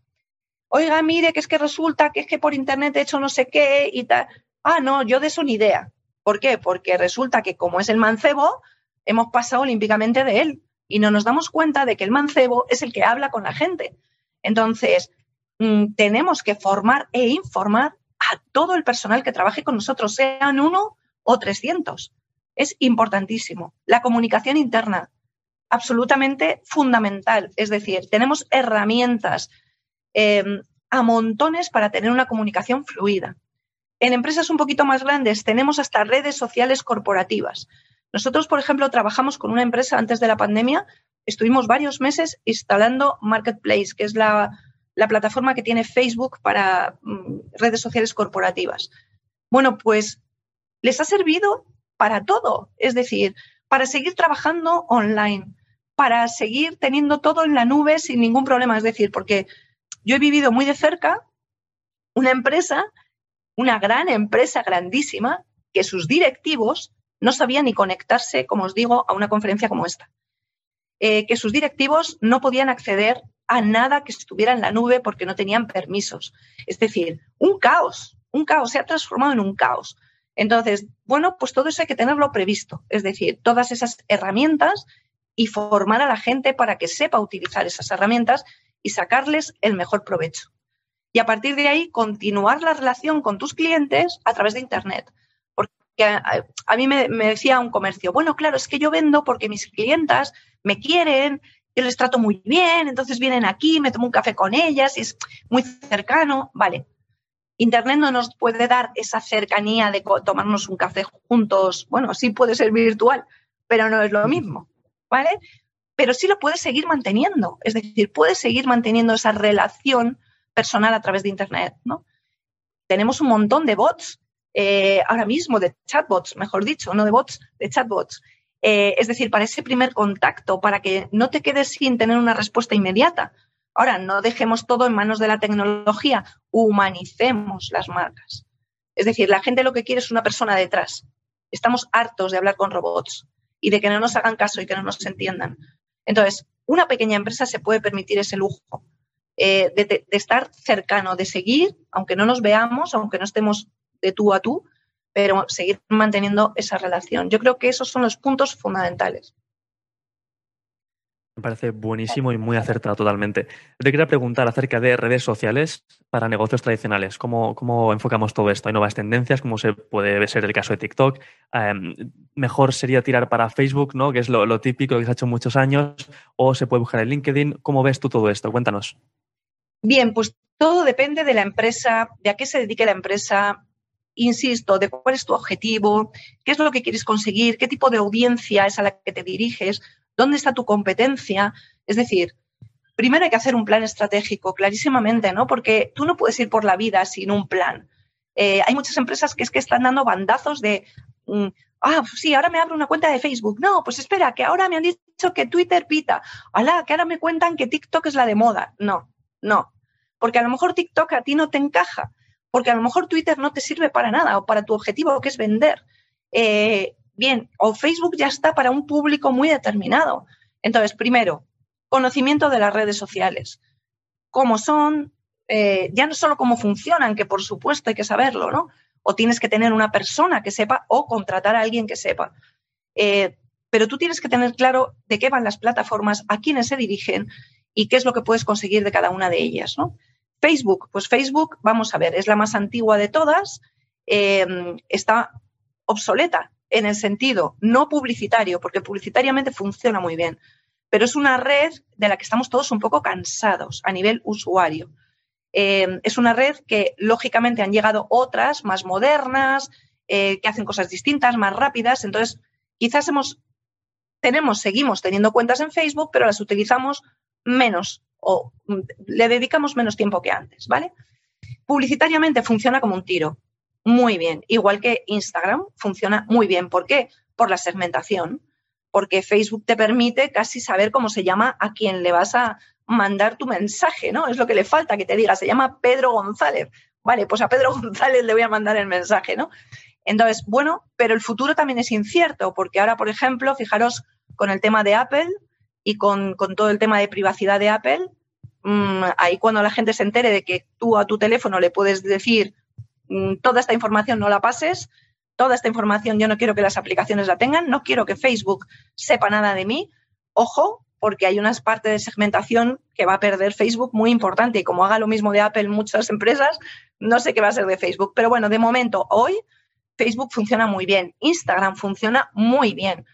oiga, mire, que es que resulta que es que por internet he hecho no sé qué y tal. Ah, no, yo de eso ni idea. ¿Por qué? Porque resulta que como es el mancebo, hemos pasado olímpicamente de él y no nos damos cuenta de que el mancebo es el que habla con la gente. Entonces, mm, tenemos que formar e informar a todo el personal que trabaje con nosotros, sean uno o trescientos. Es importantísimo. La comunicación interna, absolutamente fundamental. Es decir, tenemos herramientas Em, a montones para tener una comunicación fluida. En empresas un poquito más grandes tenemos hasta redes sociales corporativas. Nosotros, por ejemplo, trabajamos con una empresa antes de la pandemia, estuvimos varios meses instalando Marketplace, que es la, plataforma que tiene Facebook para mm, redes sociales corporativas. Bueno, pues les ha servido para todo, es decir, para seguir trabajando online, para seguir teniendo todo en la nube sin ningún problema, es decir, porque yo he vivido muy de cerca una empresa, una gran empresa grandísima, que sus directivos no sabían ni conectarse, como os digo, a una conferencia como esta. Eh, que sus directivos no podían acceder a nada que estuviera en la nube porque no tenían permisos. Es decir, un caos, un caos, se ha transformado en un caos. Entonces, bueno, pues todo eso hay que tenerlo previsto, es decir, todas esas herramientas y formar a la gente para que sepa utilizar esas herramientas y sacarles el mejor provecho. Y a partir de ahí, continuar la relación con tus clientes a través de Internet. Porque a, mí me, decía un comercio, bueno, claro, es que yo vendo porque mis clientas me quieren, yo les trato muy bien, entonces vienen aquí, me tomo un café con ellas y es muy cercano. Vale, Internet no nos puede dar esa cercanía de tomarnos un café juntos. Bueno, sí puede ser virtual, pero no es lo mismo, ¿vale? Pero sí lo puedes seguir manteniendo. Es decir, puedes seguir manteniendo esa relación personal a través de Internet, ¿no? tenemos un montón de bots eh, ahora mismo, de chatbots, mejor dicho, no de bots, de chatbots. Eh, es decir, para ese primer contacto, para que no te quedes sin tener una respuesta inmediata. Ahora, no dejemos todo en manos de la tecnología, humanicemos las marcas. Es decir, la gente lo que quiere es una persona detrás. Estamos hartos de hablar con robots y de que no nos hagan caso y que no nos entiendan. Entonces, una pequeña empresa se puede permitir ese lujo eh, de, estar cercano, de seguir, aunque no nos veamos, aunque no estemos de tú a tú, pero seguir manteniendo esa relación. Yo creo que esos son los puntos fundamentales. Me parece buenísimo y muy acertado totalmente. Te quería preguntar acerca de redes sociales para negocios tradicionales. ¿Cómo, cómo enfocamos todo esto? ¿Hay nuevas tendencias? ¿Cómo se puede ser el caso de TikTok? Em, mejor sería tirar para Facebook, ¿no? que es lo, lo, típico que se ha hecho muchos años, o se puede buscar en LinkedIn. ¿Cómo ves tú todo esto? Cuéntanos. Bien, pues todo depende de la empresa, de a qué se dedique la empresa, insisto, de cuál es tu objetivo, qué es lo que quieres conseguir, qué tipo de audiencia es a la que te diriges, dónde está tu competencia. Es decir, primero hay que hacer un plan estratégico, clarísimamente, ¿no? Porque tú no puedes ir por la vida sin un plan. Eh, hay muchas empresas que es que están dando bandazos de, ah, pues sí, ahora me abro una cuenta de Facebook. No, pues espera, que ahora me han dicho que Twitter pita. Hola, que ahora me cuentan que TikTok es la de moda. No, no. Porque a lo mejor TikTok a ti no te encaja porque a lo mejor Twitter no te sirve para nada o para tu objetivo que es vender. Eh, bien, o Facebook ya está para un público muy determinado. Entonces, primero, conocimiento de las redes sociales, cómo son, eh, ya no solo cómo funcionan, que por supuesto hay que saberlo, ¿no? O tienes que tener una persona que sepa o contratar a alguien que sepa. Eh, pero tú tienes que tener claro de qué van las plataformas, a quiénes se dirigen y qué es lo que puedes conseguir de cada una de ellas, ¿no? Facebook, pues Facebook, vamos a ver, es la más antigua de todas, eh, está obsoleta en el sentido no publicitario, porque publicitariamente funciona muy bien, pero es una red de la que estamos todos un poco cansados a nivel usuario. Eh, es una red que lógicamente han llegado otras más modernas, eh, que hacen cosas distintas, más rápidas. Entonces, quizás hemos, tenemos, seguimos teniendo cuentas en Facebook, pero las utilizamos menos o mm, le dedicamos menos tiempo que antes, ¿vale? Publicitariamente funciona como un tiro, muy bien, igual que Instagram funciona muy bien. ¿Por qué? Por la segmentación, porque Facebook te permite casi saber cómo se llama a quien le vas a mandar tu mensaje, ¿no? Es lo que le falta que te diga, se llama Pedro González. Vale, pues a Pedro González le voy a mandar el mensaje, ¿no? Entonces, bueno, pero el futuro también es incierto, porque ahora, por ejemplo, fijaros con el tema de Apple, y con, todo el tema de privacidad de Apple, mm, ahí cuando la gente se entere de que tú a tu teléfono le puedes decir mm, toda esta información no la pases, toda esta información yo no quiero que las aplicaciones la tengan, no quiero que Facebook sepa nada de mí, ojo, porque hay unas partes de segmentación que va a perder Facebook muy importante y como haga lo mismo de Apple muchas empresas, no sé qué va a ser de Facebook. Pero bueno, de momento, hoy Facebook funciona muy bien, Instagram funciona muy bien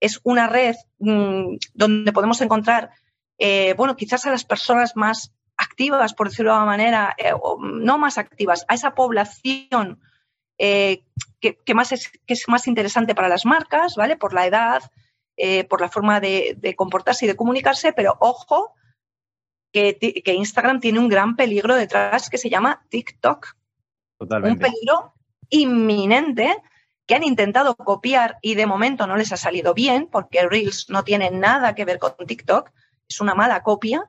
es una red mm, donde podemos encontrar, eh, bueno, quizás a las personas más activas, por decirlo de alguna manera, eh, o no más activas, a esa población eh, que, más es, que es más interesante para las marcas, ¿vale? Por la edad, por la forma de, comportarse y de comunicarse, pero ojo, que, que, Instagram tiene un gran peligro detrás que se llama TikTok. Totalmente. Un peligro inminente que han intentado copiar y de momento no les ha salido bien, porque Reels no tiene nada que ver con TikTok, es una mala copia.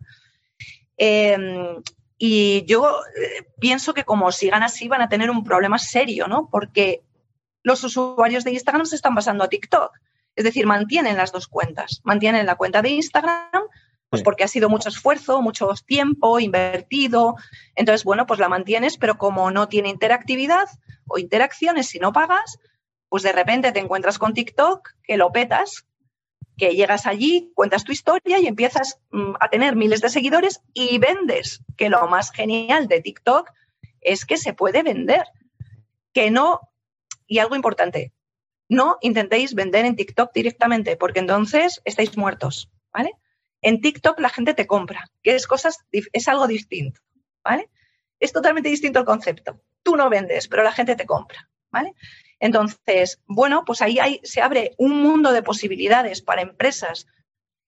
Em, y yo eh, pienso que como sigan así van a tener un problema serio, ¿no? Porque los usuarios de Instagram se están pasando a TikTok. Es decir, mantienen las dos cuentas. Mantienen la cuenta de Instagram, pues porque ha sido mucho esfuerzo, mucho tiempo invertido. Entonces, bueno, pues la mantienes, pero como no tiene interactividad o interacciones, si no pagas, pues de repente te encuentras con TikTok, que lo petas, que llegas allí, cuentas tu historia y empiezas mm, a tener miles de seguidores y vendes, que lo más genial de TikTok es que se puede vender. Que no, y algo importante, no intentéis vender en TikTok directamente, porque entonces estáis muertos, ¿vale? En TikTok la gente te compra, que es cosas, es algo distinto, ¿vale? Es totalmente distinto el concepto. Tú no vendes, pero la gente te compra, ¿vale? Entonces, bueno, pues ahí se abre un mundo de posibilidades para empresas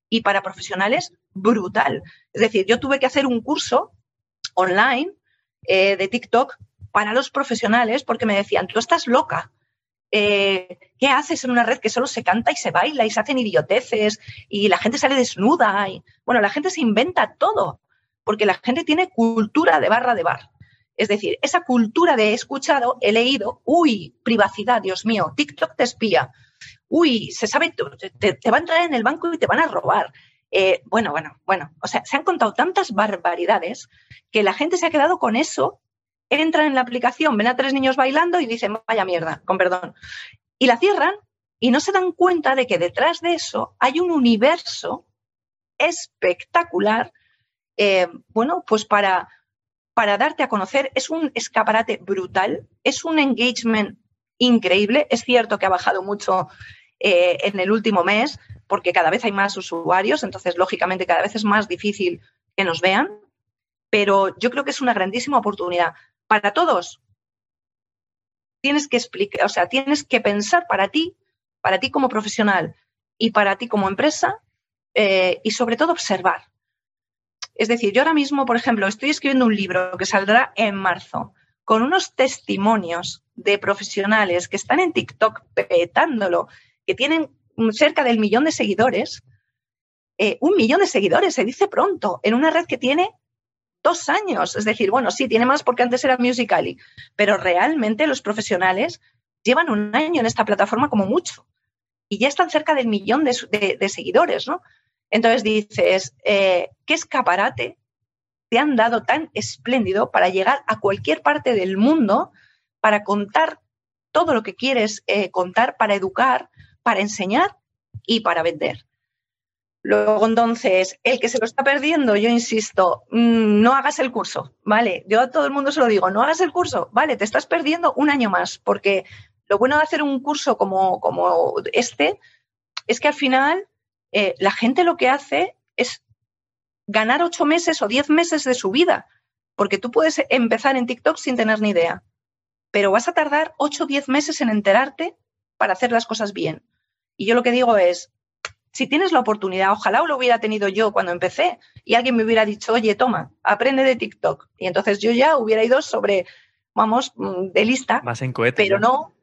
y para profesionales brutal. Es decir, yo tuve que hacer un curso online eh, de TikTok para los profesionales porque me decían, tú estás loca. Eh, ¿Qué haces en una red que solo se canta y se baila y se hacen idioteces y la gente sale desnuda? Y, bueno, la gente se inventa todo porque la gente tiene cultura de barra de bar. Es decir, esa cultura de he escuchado, he leído, uy, privacidad, Dios mío, TikTok te espía, uy, se sabe, te, te va a entrar en el banco y te van a robar. Eh, bueno, bueno, bueno, o sea, se han contado tantas barbaridades que la gente se ha quedado con eso, entran en la aplicación, ven a tres niños bailando y dicen, vaya mierda, con perdón. Y la cierran y no se dan cuenta de que detrás de eso hay un universo espectacular, eh, bueno, pues para, para darte a conocer, es un escaparate brutal, es un engagement increíble. Es cierto que ha bajado mucho eh, en el último mes, porque cada vez hay más usuarios, entonces lógicamente cada vez es más difícil que nos vean, pero yo creo que es una grandísima oportunidad para todos. Tienes que explicar, o sea, tienes que pensar para ti, para ti como profesional y para ti como empresa, eh, y sobre todo observar. Es decir, yo ahora mismo, por ejemplo, estoy escribiendo un libro que saldrá en marzo con unos testimonios de profesionales que están en TikTok petándolo que tienen cerca del millón de seguidores, eh, un millón de seguidores, se dice pronto, en una red que tiene dos años. Es decir, bueno, sí, tiene más porque antes era Musical.ly, pero realmente los profesionales llevan un año en esta plataforma como mucho y ya están cerca del millón de, seguidores, ¿no? Entonces dices, eh, ¿qué escaparate te han dado tan espléndido para llegar a cualquier parte del mundo, para contar todo lo que quieres eh, contar, para educar, para enseñar y para vender. Luego, entonces, el que se lo está perdiendo, yo insisto, mm, no hagas el curso, ¿vale? Yo a todo el mundo se lo digo, no hagas el curso, ¿vale? Te estás perdiendo un año más, porque lo bueno de hacer un curso como, como este es que al final eh, la gente lo que hace es ganar ocho meses o diez meses de su vida, porque tú puedes empezar en TikTok sin tener ni idea, pero vas a tardar ocho o diez meses en enterarte para hacer las cosas bien. Y yo lo que digo es, si tienes la oportunidad, ojalá lo hubiera tenido yo cuando empecé y alguien me hubiera dicho, oye, toma, aprende de TikTok. Y entonces yo ya hubiera ido sobre, vamos, mm, de lista. Más en cohete. Pero no,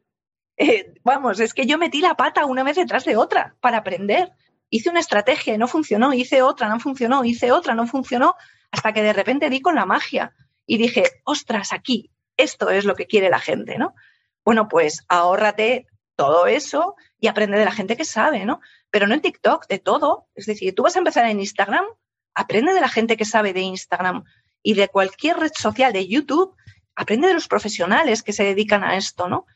eh, vamos, es que yo metí la pata una vez detrás de otra para aprender. Hice una estrategia y no funcionó, hice otra, no funcionó, hice otra, no funcionó, hasta que de repente di con la magia y dije, ostras, aquí, esto es lo que quiere la gente, ¿no? Bueno, pues ahórrate todo eso y aprende de la gente que sabe, ¿no? Pero no en TikTok, de todo. Es decir, tú vas a empezar en Instagram, aprende de la gente que sabe de Instagram y de cualquier red social, de YouTube, aprende de los profesionales que se dedican a esto, ¿no?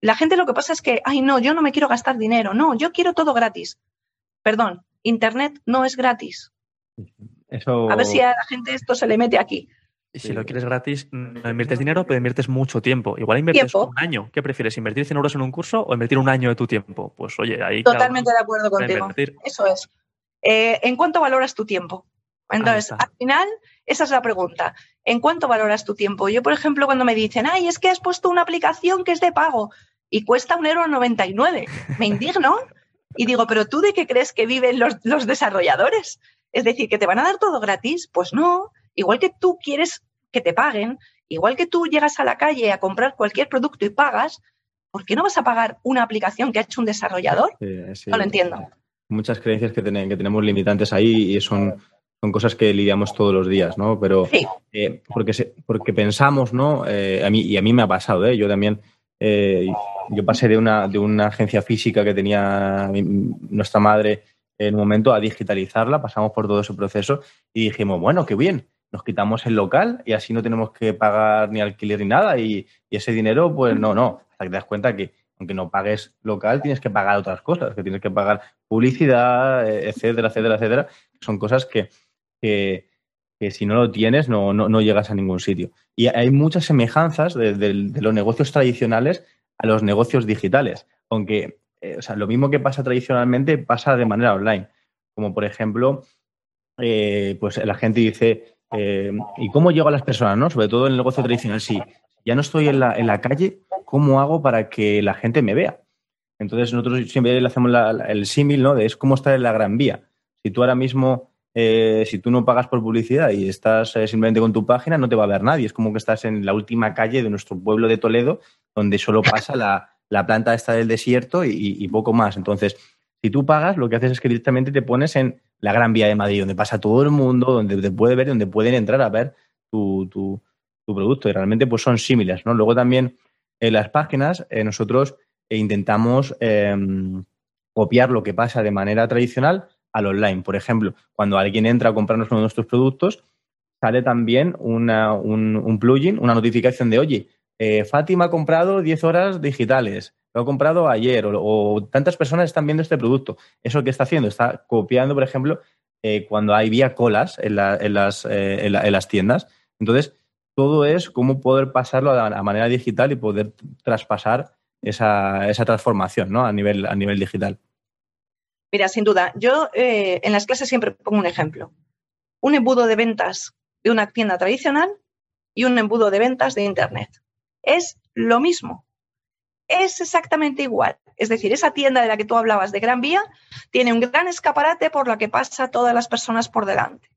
La gente lo que pasa es que, ay, no, yo no me quiero gastar dinero, no, yo quiero todo gratis. Perdón, Internet no es gratis. A ver si a la gente esto se le mete aquí. Y si lo quieres gratis, no inviertes dinero, pero inviertes mucho tiempo. Igual inviertes un año. ¿Qué prefieres? ¿Invertir 100 euros en un curso o invertir un año de tu tiempo? Pues oye, ahí. Totalmente de acuerdo contigo. Eso es. Eh, ¿En cuánto valoras tu tiempo? Entonces, al final, esa es la pregunta. ¿En cuánto valoras tu tiempo? Yo, por ejemplo, cuando me dicen, ay, es que has puesto una aplicación que es de pago y cuesta un euro 99, me indigno y digo, pero tú de qué crees que viven los, los desarrolladores? Es decir, que te van a dar todo gratis. Pues no, igual que tú quieres que te paguen, igual que tú llegas a la calle a comprar cualquier producto y pagas, ¿por qué no vas a pagar una aplicación que ha hecho un desarrollador? no lo entiendo. Muchas creencias que, que tenemos limitantes ahí y son, son cosas que lidiamos todos los días, ¿no? Pero eh, porque, porque pensamos, ¿no? Eh, a mí, y a mí me ha pasado, ¿eh? Yo también, eh, yo pasé de una, de una agencia física que tenía nuestra madre en un momento a digitalizarla, pasamos por todo ese proceso y dijimos, bueno, qué bien, nos quitamos el local y así no tenemos que pagar ni alquiler ni nada y, ese dinero, pues no, no, hasta que te das cuenta que aunque no pagues local, tienes que pagar otras cosas, que tienes que pagar publicidad, eh, etcétera, etcétera, etcétera. Son cosas que, que, si no lo tienes no, no, llegas a ningún sitio. Y hay muchas semejanzas de, los negocios tradicionales a los negocios digitales, aunque eh, o sea, lo mismo que pasa tradicionalmente pasa de manera online, como por ejemplo, eh, pues la gente dice, eh, ¿Y cómo llego a las personas, no? Sobre todo en el negocio tradicional, si ya no estoy en la, en la calle, ¿cómo hago para que la gente me vea? Entonces nosotros siempre le hacemos el símil, ¿no? De es como estar en la Gran Vía. Si tú ahora mismo eh, si tú no pagas por publicidad y estás eh, simplemente con tu página, no te va a ver nadie. Es como que estás en la última calle de nuestro pueblo de Toledo, donde solo pasa la, planta esta del desierto y, poco más. Entonces, si tú pagas, lo que haces es que directamente te pones en la Gran Vía de Madrid, donde pasa todo el mundo, donde te puede ver, donde pueden entrar a ver tu, producto. Y realmente pues son similares. ¿no? Luego también en las páginas eh, nosotros intentamos em, copiar lo que pasa de manera tradicional al online. Por ejemplo, cuando alguien entra a comprarnos uno de nuestros productos, sale también un, plugin, una notificación de, oye, eh, Fátima ha comprado 10 horas digitales, lo ha comprado ayer, o, tantas personas están viendo este producto. ¿Eso qué está haciendo? Está copiando, por ejemplo, eh, cuando hay vía colas en, las, eh, en, las, tiendas. Entonces, todo es cómo poder pasarlo a, manera digital y poder traspasar esa, esa transformación ¿no? a, nivel, a nivel digital. Mira, sin duda, yo eh, en las clases siempre pongo un ejemplo. Un embudo de ventas de una tienda tradicional y un embudo de ventas de Internet. Es lo mismo. Es exactamente igual. Es decir, esa tienda de la que tú hablabas de Gran Vía tiene un gran escaparate por la que pasa todas las personas por delante.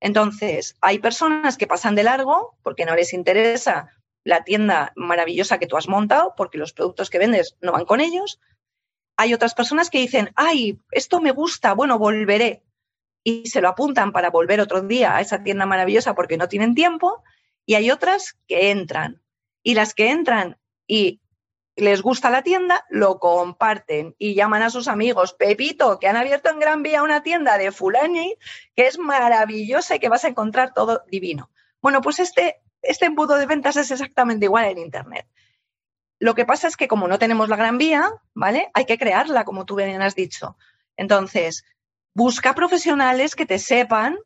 Entonces, hay personas que pasan de largo porque no les interesa la tienda maravillosa que tú has montado, porque los productos que vendes no van con ellos, hay otras personas que dicen, ay, esto me gusta, bueno, volveré. Y se lo apuntan para volver otro día a esa tienda maravillosa porque no tienen tiempo. Y hay otras que entran. Y las que entran y les gusta la tienda, lo comparten y llaman a sus amigos, Pepito, que han abierto en Gran Vía una tienda de Fulani, que es maravillosa y que vas a encontrar todo divino. Bueno, pues este, este embudo de ventas es exactamente igual en Internet. Lo que pasa es que como no tenemos la gran vía, ¿vale? Hay que crearla, como tú bien has dicho. Entonces, busca profesionales que te sepan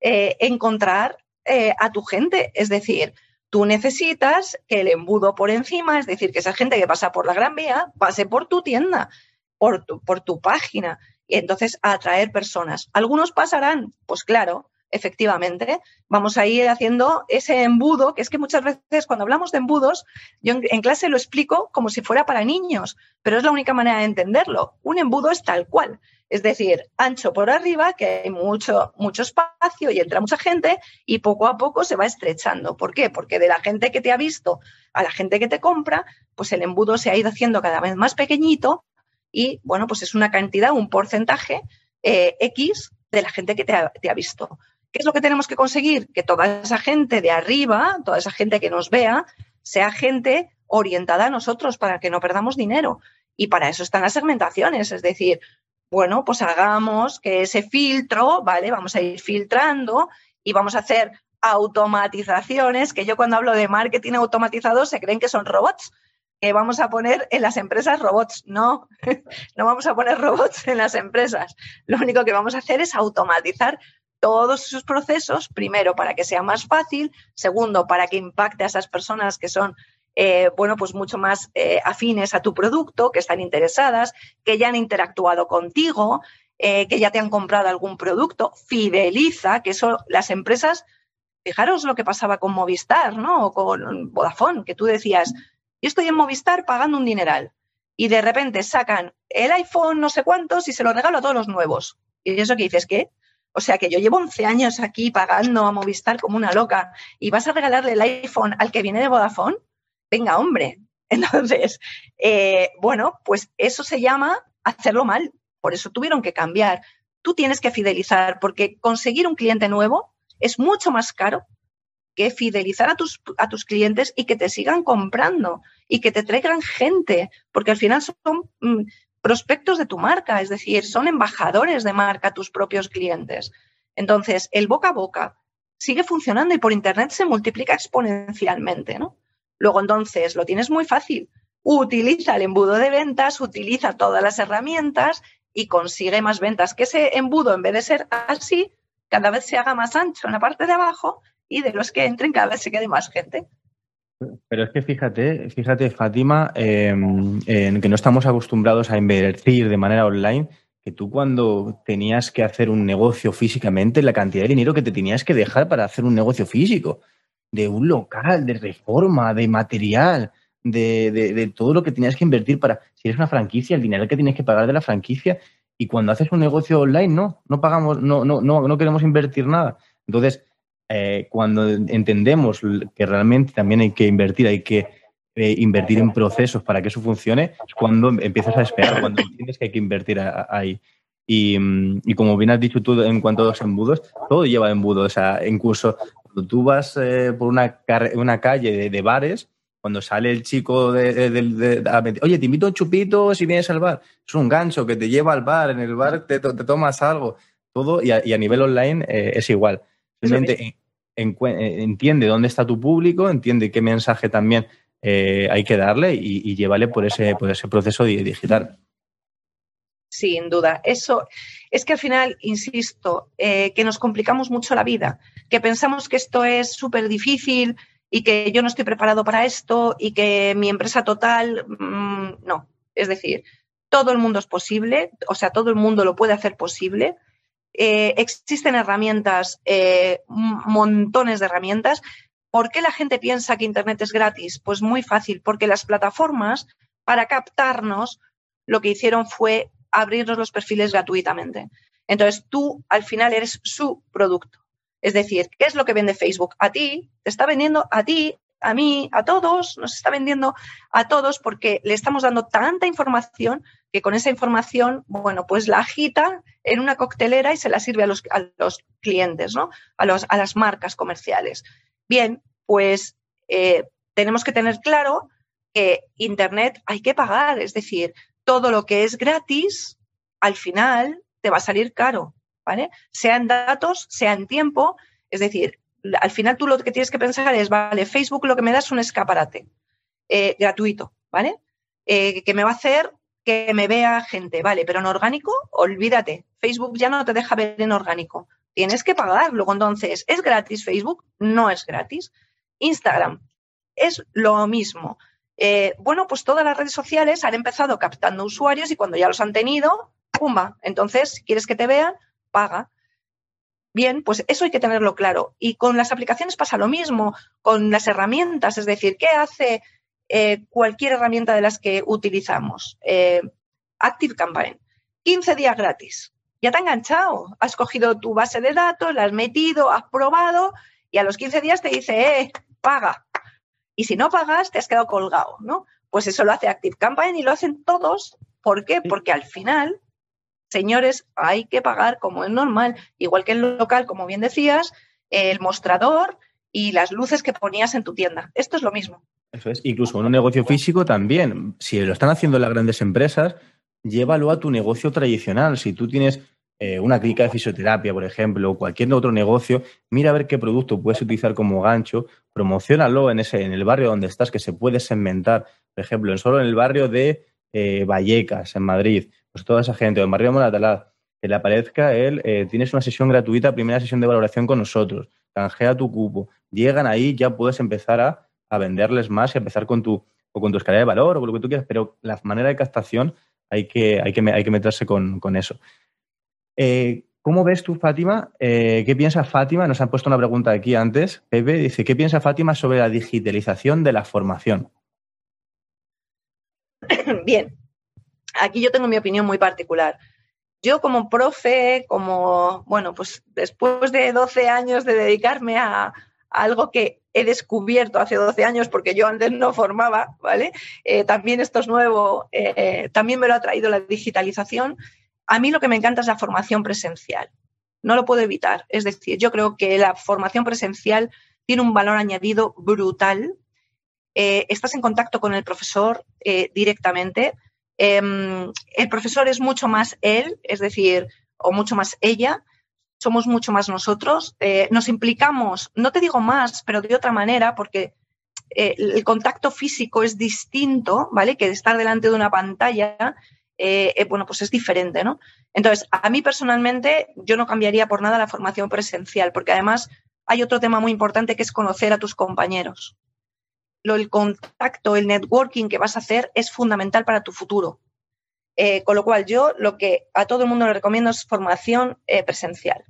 eh, encontrar eh, a tu gente. Es decir, tú necesitas que el embudo por encima, es decir, que esa gente que pasa por la gran vía, pase por tu tienda, por tu, por tu página, y entonces atraer personas. Algunos pasarán, pues claro, efectivamente, vamos a ir haciendo ese embudo, que es que muchas veces cuando hablamos de embudos, yo en, clase lo explico como si fuera para niños, pero es la única manera de entenderlo. Un embudo es tal cual, es decir, ancho por arriba, que hay mucho, mucho espacio y entra mucha gente y poco a poco se va estrechando. ¿Por qué? Porque de la gente que te ha visto a la gente que te compra, pues el embudo se ha ido haciendo cada vez más pequeñito y, bueno, pues es una cantidad, un porcentaje eh, X de la gente que te ha visto. ¿Qué es lo que tenemos que conseguir? Que toda esa gente de arriba, toda esa gente que nos vea, sea gente orientada a nosotros para que no perdamos dinero. Y para eso están las segmentaciones, es decir, bueno, pues hagamos que ese filtro, ¿vale? Vamos a ir filtrando y vamos a hacer automatizaciones, que yo cuando hablo de marketing automatizado se creen que son robots, que vamos a poner en las empresas robots. No, no vamos a poner robots en las empresas. Lo único que vamos a hacer es automatizar todos esos procesos, primero, para que sea más fácil, segundo, para que impacte a esas personas que son, eh, bueno, pues mucho más eh, afines a tu producto, que están interesadas, que ya han interactuado contigo, eh, que ya te han comprado algún producto, fideliza, que eso las empresas, fijaros lo que pasaba con Movistar, ¿no? O con Vodafone, que tú decías, yo estoy en Movistar pagando un dineral y de repente sacan el iPhone no sé cuántos y se lo regalo a todos los nuevos. Y eso que dices, ¿qué? O sea que yo llevo 11 años aquí pagando a Movistar como una loca y vas a regalarle el iPhone al que viene de Vodafone. Venga, hombre. Entonces, eh, bueno, pues eso se llama hacerlo mal. Por eso tuvieron que cambiar. Tú tienes que fidelizar porque conseguir un cliente nuevo es mucho más caro que fidelizar a tus, a tus clientes y que te sigan comprando y que te traigan gente, porque al final son mm, prospectos de tu marca, es decir, son embajadores de marca tus propios clientes. Entonces, el boca a boca sigue funcionando y por Internet se multiplica exponencialmente, ¿no? Luego, entonces, lo tienes muy fácil. Utiliza el embudo de ventas, utiliza todas las herramientas y consigue más ventas. Que ese embudo, en vez de ser así, cada vez se haga más ancho en la parte de abajo y de los que entren cada vez se quede más gente. Pero es que fíjate, fíjate, Fátima, en que no estamos acostumbrados a invertir de manera online, que tú cuando tenías que hacer un negocio físicamente, la cantidad de dinero que te tenías que dejar para hacer un negocio físico, de un local, de reforma, de material, de, de todo lo que tenías que invertir para, si eres una franquicia, el dinero que tienes que pagar de la franquicia, Y cuando haces un negocio online, no, no pagamos, no, no, no, no queremos invertir nada. Entonces, eh, cuando entendemos que realmente también hay que invertir, hay que eh, invertir en procesos para que eso funcione, es cuando empiezas a esperar, cuando entiendes que hay que invertir ahí. Mm, y, como bien has dicho tú en cuanto a los embudos, todo lleva embudos. O sea, incluso cuando tú vas eh, por una, una calle de, bares, cuando sale el chico de, oye, te invito a un chupito si vienes al bar. Es un gancho que te lleva al bar, en el bar te, tomas algo. Todo y a, nivel online eh, es igual. Simplemente entiende dónde está tu público, entiende qué mensaje también eh, hay que darle y, y llévale por ese, por ese proceso digital sin duda. Eso es que al final, insisto, eh, que nos complicamos mucho la vida, que pensamos que esto es súper difícil y que yo no estoy preparado para esto y que mi empresa total, mm, no. Es decir, todo el mundo es posible, o sea, todo el mundo lo puede hacer posible. Eh, existen herramientas, eh, montones de herramientas. ¿Por qué la gente piensa que Internet es gratis? Pues muy fácil, porque las plataformas, para captarnos, lo que hicieron fue abrirnos los perfiles gratuitamente. Entonces, tú al final eres su producto. Es decir, ¿qué es lo que vende Facebook? A ti, te está vendiendo a ti, a mí, a todos, nos está vendiendo a todos porque le estamos dando tanta información que con esa información, bueno, pues la agita en una coctelera y se la sirve a los, clientes, ¿no? A, las marcas comerciales. Bien, pues eh, tenemos que tener claro que Internet hay que pagar, es decir, todo lo que es gratis, al final te va a salir caro, ¿vale? Sea en datos, sea en tiempo, es decir, al final tú lo que tienes que pensar es, vale, Facebook lo que me da es un escaparate eh, gratuito, ¿vale? Eh, que me va a hacer que me vea gente, ¿vale? Pero en orgánico, olvídate, Facebook ya no te deja ver en orgánico, tienes que pagarlo. Entonces, ¿es gratis Facebook? No es gratis. Instagram es lo mismo. Eh, bueno, pues todas las redes sociales han empezado captando usuarios y cuando ya los han tenido, ¡pumba! Entonces, quieres que te vean, paga. Bien, pues eso hay que tenerlo claro. Y con las aplicaciones pasa lo mismo, con las herramientas, es decir, ¿qué hace eh, cualquier herramienta de las que utilizamos? Eh, Active Campaign, 15 días gratis. Ya te ha enganchado, has cogido tu base de datos, la has metido, has probado y a los 15 días te dice, eh, paga. Y si no pagas, te has quedado colgado, ¿no? Pues eso lo hace Active Campaign y lo hacen todos. ¿Por qué? Porque al final, señores, hay que pagar como es normal, igual que el local, como bien decías, el mostrador y las luces que ponías en tu tienda. Esto es lo mismo. Eso es. Incluso en un negocio físico también. Si lo están haciendo las grandes empresas, llévalo a tu negocio tradicional. Si tú tienes eh, una clínica de fisioterapia, por ejemplo, o cualquier otro negocio, mira a ver qué producto puedes utilizar como gancho, promocionalo en, ese, en el barrio donde estás, que se puede segmentar, por ejemplo, en solo en el barrio de eh, Vallecas, en Madrid, pues toda esa gente, o en Barrio de que le aparezca él, eh, tienes una sesión gratuita, primera sesión de valoración con nosotros, canjea tu cupo, llegan ahí, ya puedes empezar a, venderles más y empezar con tu, o con tu escala de valor o con lo que tú quieras, pero la manera de captación hay que, hay que, hay que meterse con, con eso. Eh, ¿Cómo ves tú, Fátima? Eh, ¿Qué piensa Fátima? Nos han puesto una pregunta aquí antes. Pepe dice, ¿qué piensa Fátima sobre la digitalización de la formación? Bien, aquí yo tengo mi opinión muy particular. Yo como profe, como, bueno, pues después de 12 años de dedicarme a, algo que he descubierto hace 12 años porque yo antes no formaba, ¿vale? Eh, también esto es nuevo, también me lo ha traído la digitalización a mí lo que me encanta es la formación presencial. No lo puedo evitar. Es decir, yo creo que la formación presencial tiene un valor añadido brutal. Eh, estás en contacto con el profesor eh, directamente. Em, el profesor es mucho más él, es decir, o mucho más ella. Somos mucho más nosotros. Eh, nos implicamos, no te digo más, pero de otra manera, porque el contacto físico es distinto, ¿vale? Que estar delante de una pantalla eh, eh, bueno, pues es diferente, ¿no? Entonces, a mí personalmente, yo no cambiaría por nada la formación presencial, porque además hay otro tema muy importante que es conocer a tus compañeros. Lo, el contacto, el networking que vas a hacer es fundamental para tu futuro. Eh, con lo cual, yo lo que a todo el mundo le recomiendo es formación presencial.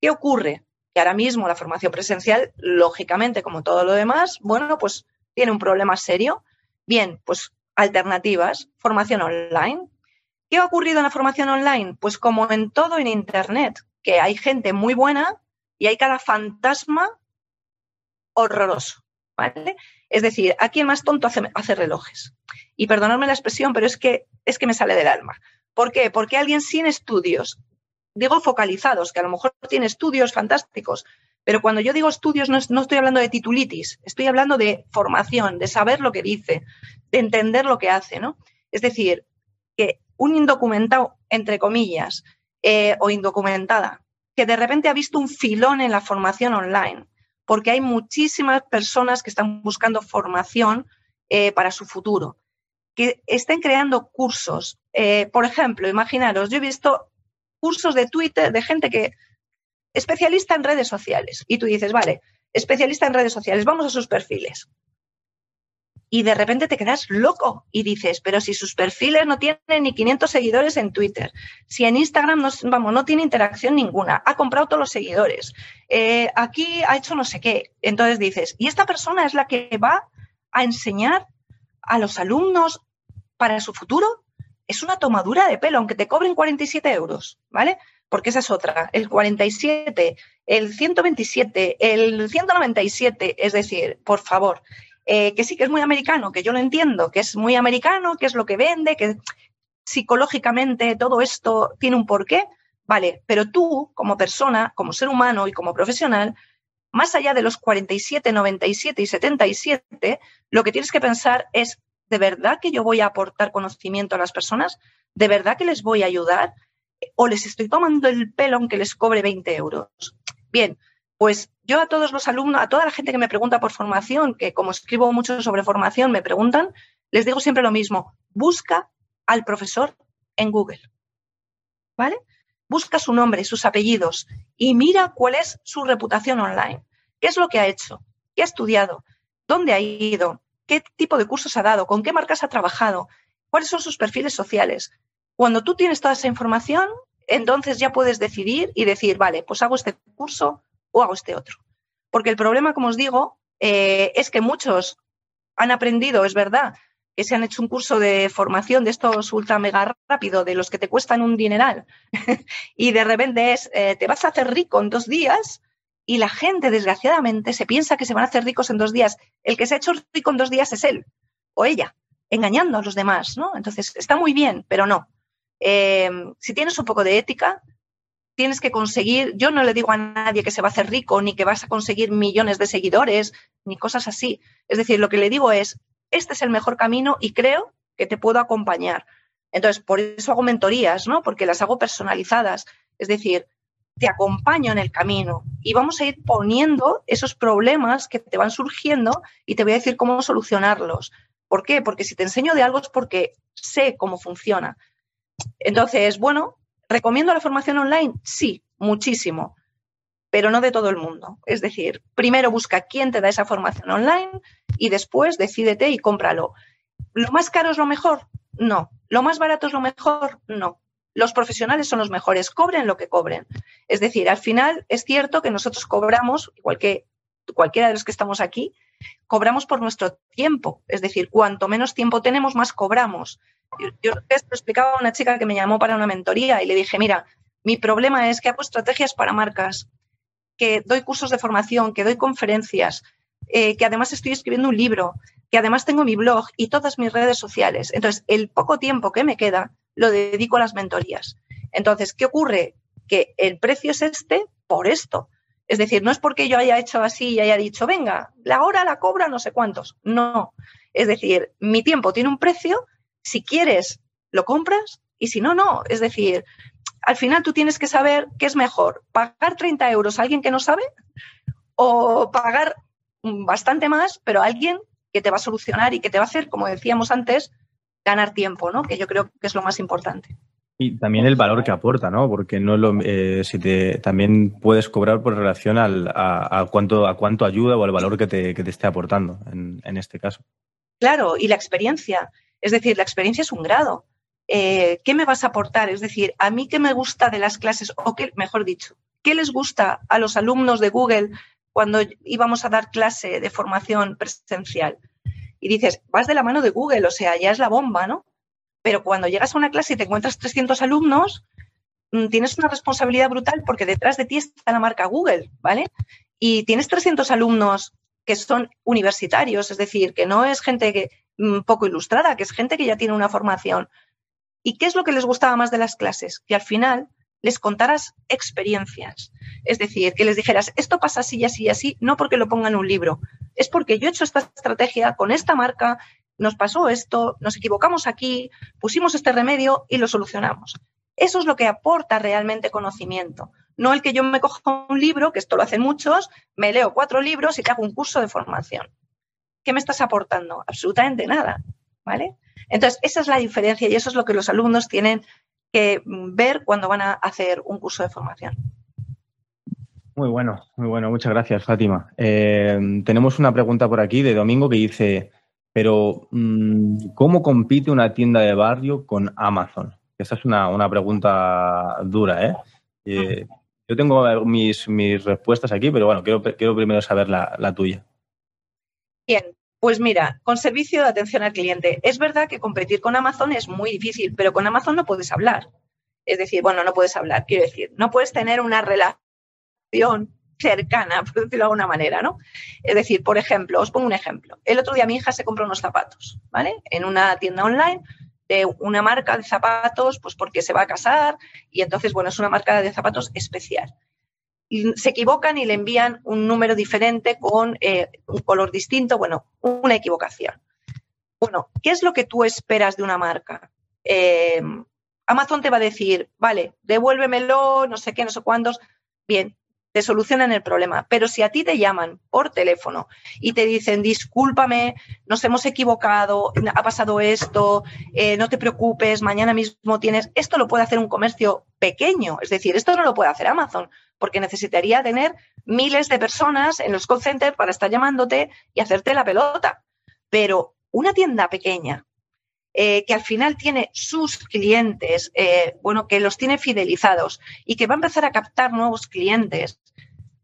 ¿Qué ocurre? Que ahora mismo la formación presencial, lógicamente, como todo lo demás, bueno, pues tiene un problema serio. Bien, pues alternativas, formación online, ¿Qué ha ocurrido en la formación online? Pues como en todo en Internet, que hay gente muy buena y hay cada fantasma horroroso. ¿vale? Es decir, aquí el más tonto hace, relojes. Y perdonadme la expresión, pero es que, es que me sale del alma. ¿Por qué? Porque alguien sin estudios, digo focalizados, que a lo mejor tiene estudios fantásticos, pero cuando yo digo estudios no, no, estoy hablando de titulitis, estoy hablando de formación, de saber lo que dice, de entender lo que hace, ¿no? Es decir, que un indocumentado, entre comillas, eh, o indocumentada, que de repente ha visto un filón en la formación online, porque hay muchísimas personas que están buscando formación eh, para su futuro, que estén creando cursos. Eh, por ejemplo, imaginaros, yo he visto cursos de Twitter de gente que especialista en redes sociales y tú dices, vale, especialista en redes sociales, vamos a sus perfiles y de repente te quedas loco y dices, pero si sus perfiles no tienen ni 500 seguidores en Twitter, si en Instagram no, vamos, no tiene interacción ninguna, ha comprado todos los seguidores, eh, aquí ha hecho no sé qué. Entonces dices, ¿y esta persona es la que va a enseñar a los alumnos para su futuro? Es una tomadura de pelo, aunque te cobren 47 euros, ¿vale? Porque esa es otra. El 47, el 127, el 197, es decir, por favor, eh, que sí que es muy americano, que yo lo entiendo, que es muy americano, que es lo que vende, que psicológicamente todo esto tiene un porqué, vale, pero tú como persona, como ser humano y como profesional, más allá de los 47, 97 y 77, lo que tienes que pensar es, ¿de verdad que yo voy a aportar conocimiento a las personas? ¿De verdad que les voy a ayudar? ¿O les estoy tomando el pelo aunque les cobre 20 euros? Bien, pues yo a todos los alumnos, a toda la gente que me pregunta por formación, que como escribo mucho sobre formación, me preguntan, les digo siempre lo mismo, busca al profesor en Google. ¿Vale? Busca su nombre, sus apellidos y mira cuál es su reputación online. ¿Qué es lo que ha hecho? ¿Qué ha estudiado? ¿Dónde ha ido? ¿Qué tipo de cursos ha dado? ¿Con qué marcas ha trabajado? ¿Cuáles son sus perfiles sociales? Cuando tú tienes toda esa información, entonces ya puedes decidir y decir, vale, pues hago este curso o hago este otro. Porque el problema, como os digo, eh, es que muchos han aprendido, es verdad, que se han hecho un curso de formación de estos ultra mega rápido, de los que te cuestan un dineral, y de repente es, eh, te vas a hacer rico en dos días, y la gente, desgraciadamente, se piensa que se van a hacer ricos en dos días. El que se ha hecho rico en dos días es él o ella, engañando a los demás, ¿no? Entonces, está muy bien, pero no. Eh, si tienes un poco de ética, tienes que conseguir, yo no le digo a nadie que se va a hacer rico, ni que vas a conseguir millones de seguidores, ni cosas así. Es decir, lo que le digo es, este es el mejor camino y creo que te puedo acompañar. Entonces, por eso hago mentorías, ¿no? Porque las hago personalizadas. Es decir, te acompaño en el camino y vamos a ir poniendo esos problemas que te van surgiendo y te voy a decir cómo solucionarlos. ¿Por qué? Porque si te enseño de algo es porque sé cómo funciona. Entonces, bueno, ¿Recomiendo la formación online? Sí, muchísimo, pero no de todo el mundo. Es decir, primero busca quién te da esa formación online y después decídete y cómpralo. ¿Lo más caro es lo mejor? No. ¿Lo más barato es lo mejor? No. Los profesionales son los mejores, cobren lo que cobren. Es decir, al final es cierto que nosotros cobramos, igual que cualquiera de los que estamos aquí, cobramos por nuestro tiempo. Es decir, cuanto menos tiempo tenemos, más cobramos. Yo, esto explicaba a una chica que me llamó para una mentoría y le dije, mira, mi problema es que hago estrategias para marcas, que doy cursos de formación, que doy conferencias, eh, que además estoy escribiendo un libro, que además tengo mi blog y todas mis redes sociales. Entonces, el poco tiempo que me queda lo dedico a las mentorías. Entonces, ¿qué ocurre? Que el precio es este por esto. Es decir, no es porque yo haya hecho así y haya dicho, venga, la hora la cobra no sé cuántos. No. Es decir, mi tiempo tiene un precio si quieres, lo compras y si no, no. Es decir, al final tú tienes que saber qué es mejor, pagar 30 euros a alguien que no sabe o pagar bastante más, pero a alguien que te va a solucionar y que te va a hacer, como decíamos antes, ganar tiempo, ¿no? Que yo creo que es lo más importante. Y también el valor que aporta, ¿no? Porque no lo, eh, si te, también puedes cobrar por relación al, a, cuánto, a cuánto ayuda o al valor que te, que te esté aportando en, en este caso. Claro, y la experiencia. Es decir, la experiencia es un grado. Eh, ¿Qué me vas a aportar? Es decir, a mí qué me gusta de las clases, o qué, mejor dicho, ¿qué les gusta a los alumnos de Google cuando íbamos a dar clase de formación presencial? Y dices, vas de la mano de Google, o sea, ya es la bomba, ¿no? Pero cuando llegas a una clase y te encuentras 300 alumnos, mm, tienes una responsabilidad brutal porque detrás de ti está la marca Google, ¿vale? Y tienes 300 alumnos que son universitarios, es decir, que no es gente que, poco ilustrada, que es gente que ya tiene una formación. ¿Y qué es lo que les gustaba más de las clases? Que al final les contaras experiencias. Es decir, que les dijeras, esto pasa así y así y así, no porque lo ponga en un libro, es porque yo he hecho esta estrategia con esta marca, nos pasó esto, nos equivocamos aquí, pusimos este remedio y lo solucionamos. Eso es lo que aporta realmente conocimiento. No el que yo me cojo un libro, que esto lo hacen muchos, me leo cuatro libros y te hago un curso de formación. ¿Qué me estás aportando? Absolutamente nada. ¿Vale? Entonces, esa es la diferencia y eso es lo que los alumnos tienen que ver cuando van a hacer un curso de formación. Muy bueno, muy bueno. Muchas gracias, Fátima. Eh, tenemos una pregunta por aquí de Domingo que dice, pero mm, ¿cómo compite una tienda de barrio con Amazon? Esa es una, pregunta dura, ¿eh? ¿eh? yo tengo mis, mis, respuestas aquí, pero bueno, quiero, quiero primero saber la, la tuya. Bien, pues mira, con servicio de atención al cliente. Es verdad que competir con Amazon es muy difícil, pero con Amazon no puedes hablar. Es decir, bueno, no puedes hablar, quiero decir, no puedes tener una relación cercana, por decirlo de alguna manera, ¿no? Es decir, por ejemplo, os pongo un ejemplo. El otro día mi hija se compró unos zapatos, ¿vale? En una tienda online de una marca de zapatos, pues porque se va a casar y entonces, bueno, es una marca de zapatos especial se equivocan y le envían un número diferente con eh, un color distinto, bueno, una equivocación. Bueno, ¿qué es lo que tú esperas de una marca? Eh, Amazon te va a decir, vale, devuélvemelo, no sé qué, no sé cuántos. Bien, te solucionan el problema. Pero si a ti te llaman por teléfono y te dicen, discúlpame, nos hemos equivocado, ha pasado esto, eh, no te preocupes, mañana mismo tienes, esto lo puede hacer un comercio pequeño. Es decir, esto no lo puede hacer Amazon, porque necesitaría tener miles de personas en los call centers para estar llamándote y hacerte la pelota. Pero una tienda pequeña, eh, que al final tiene sus clientes, eh, bueno, que los tiene fidelizados y que va a empezar a captar nuevos clientes,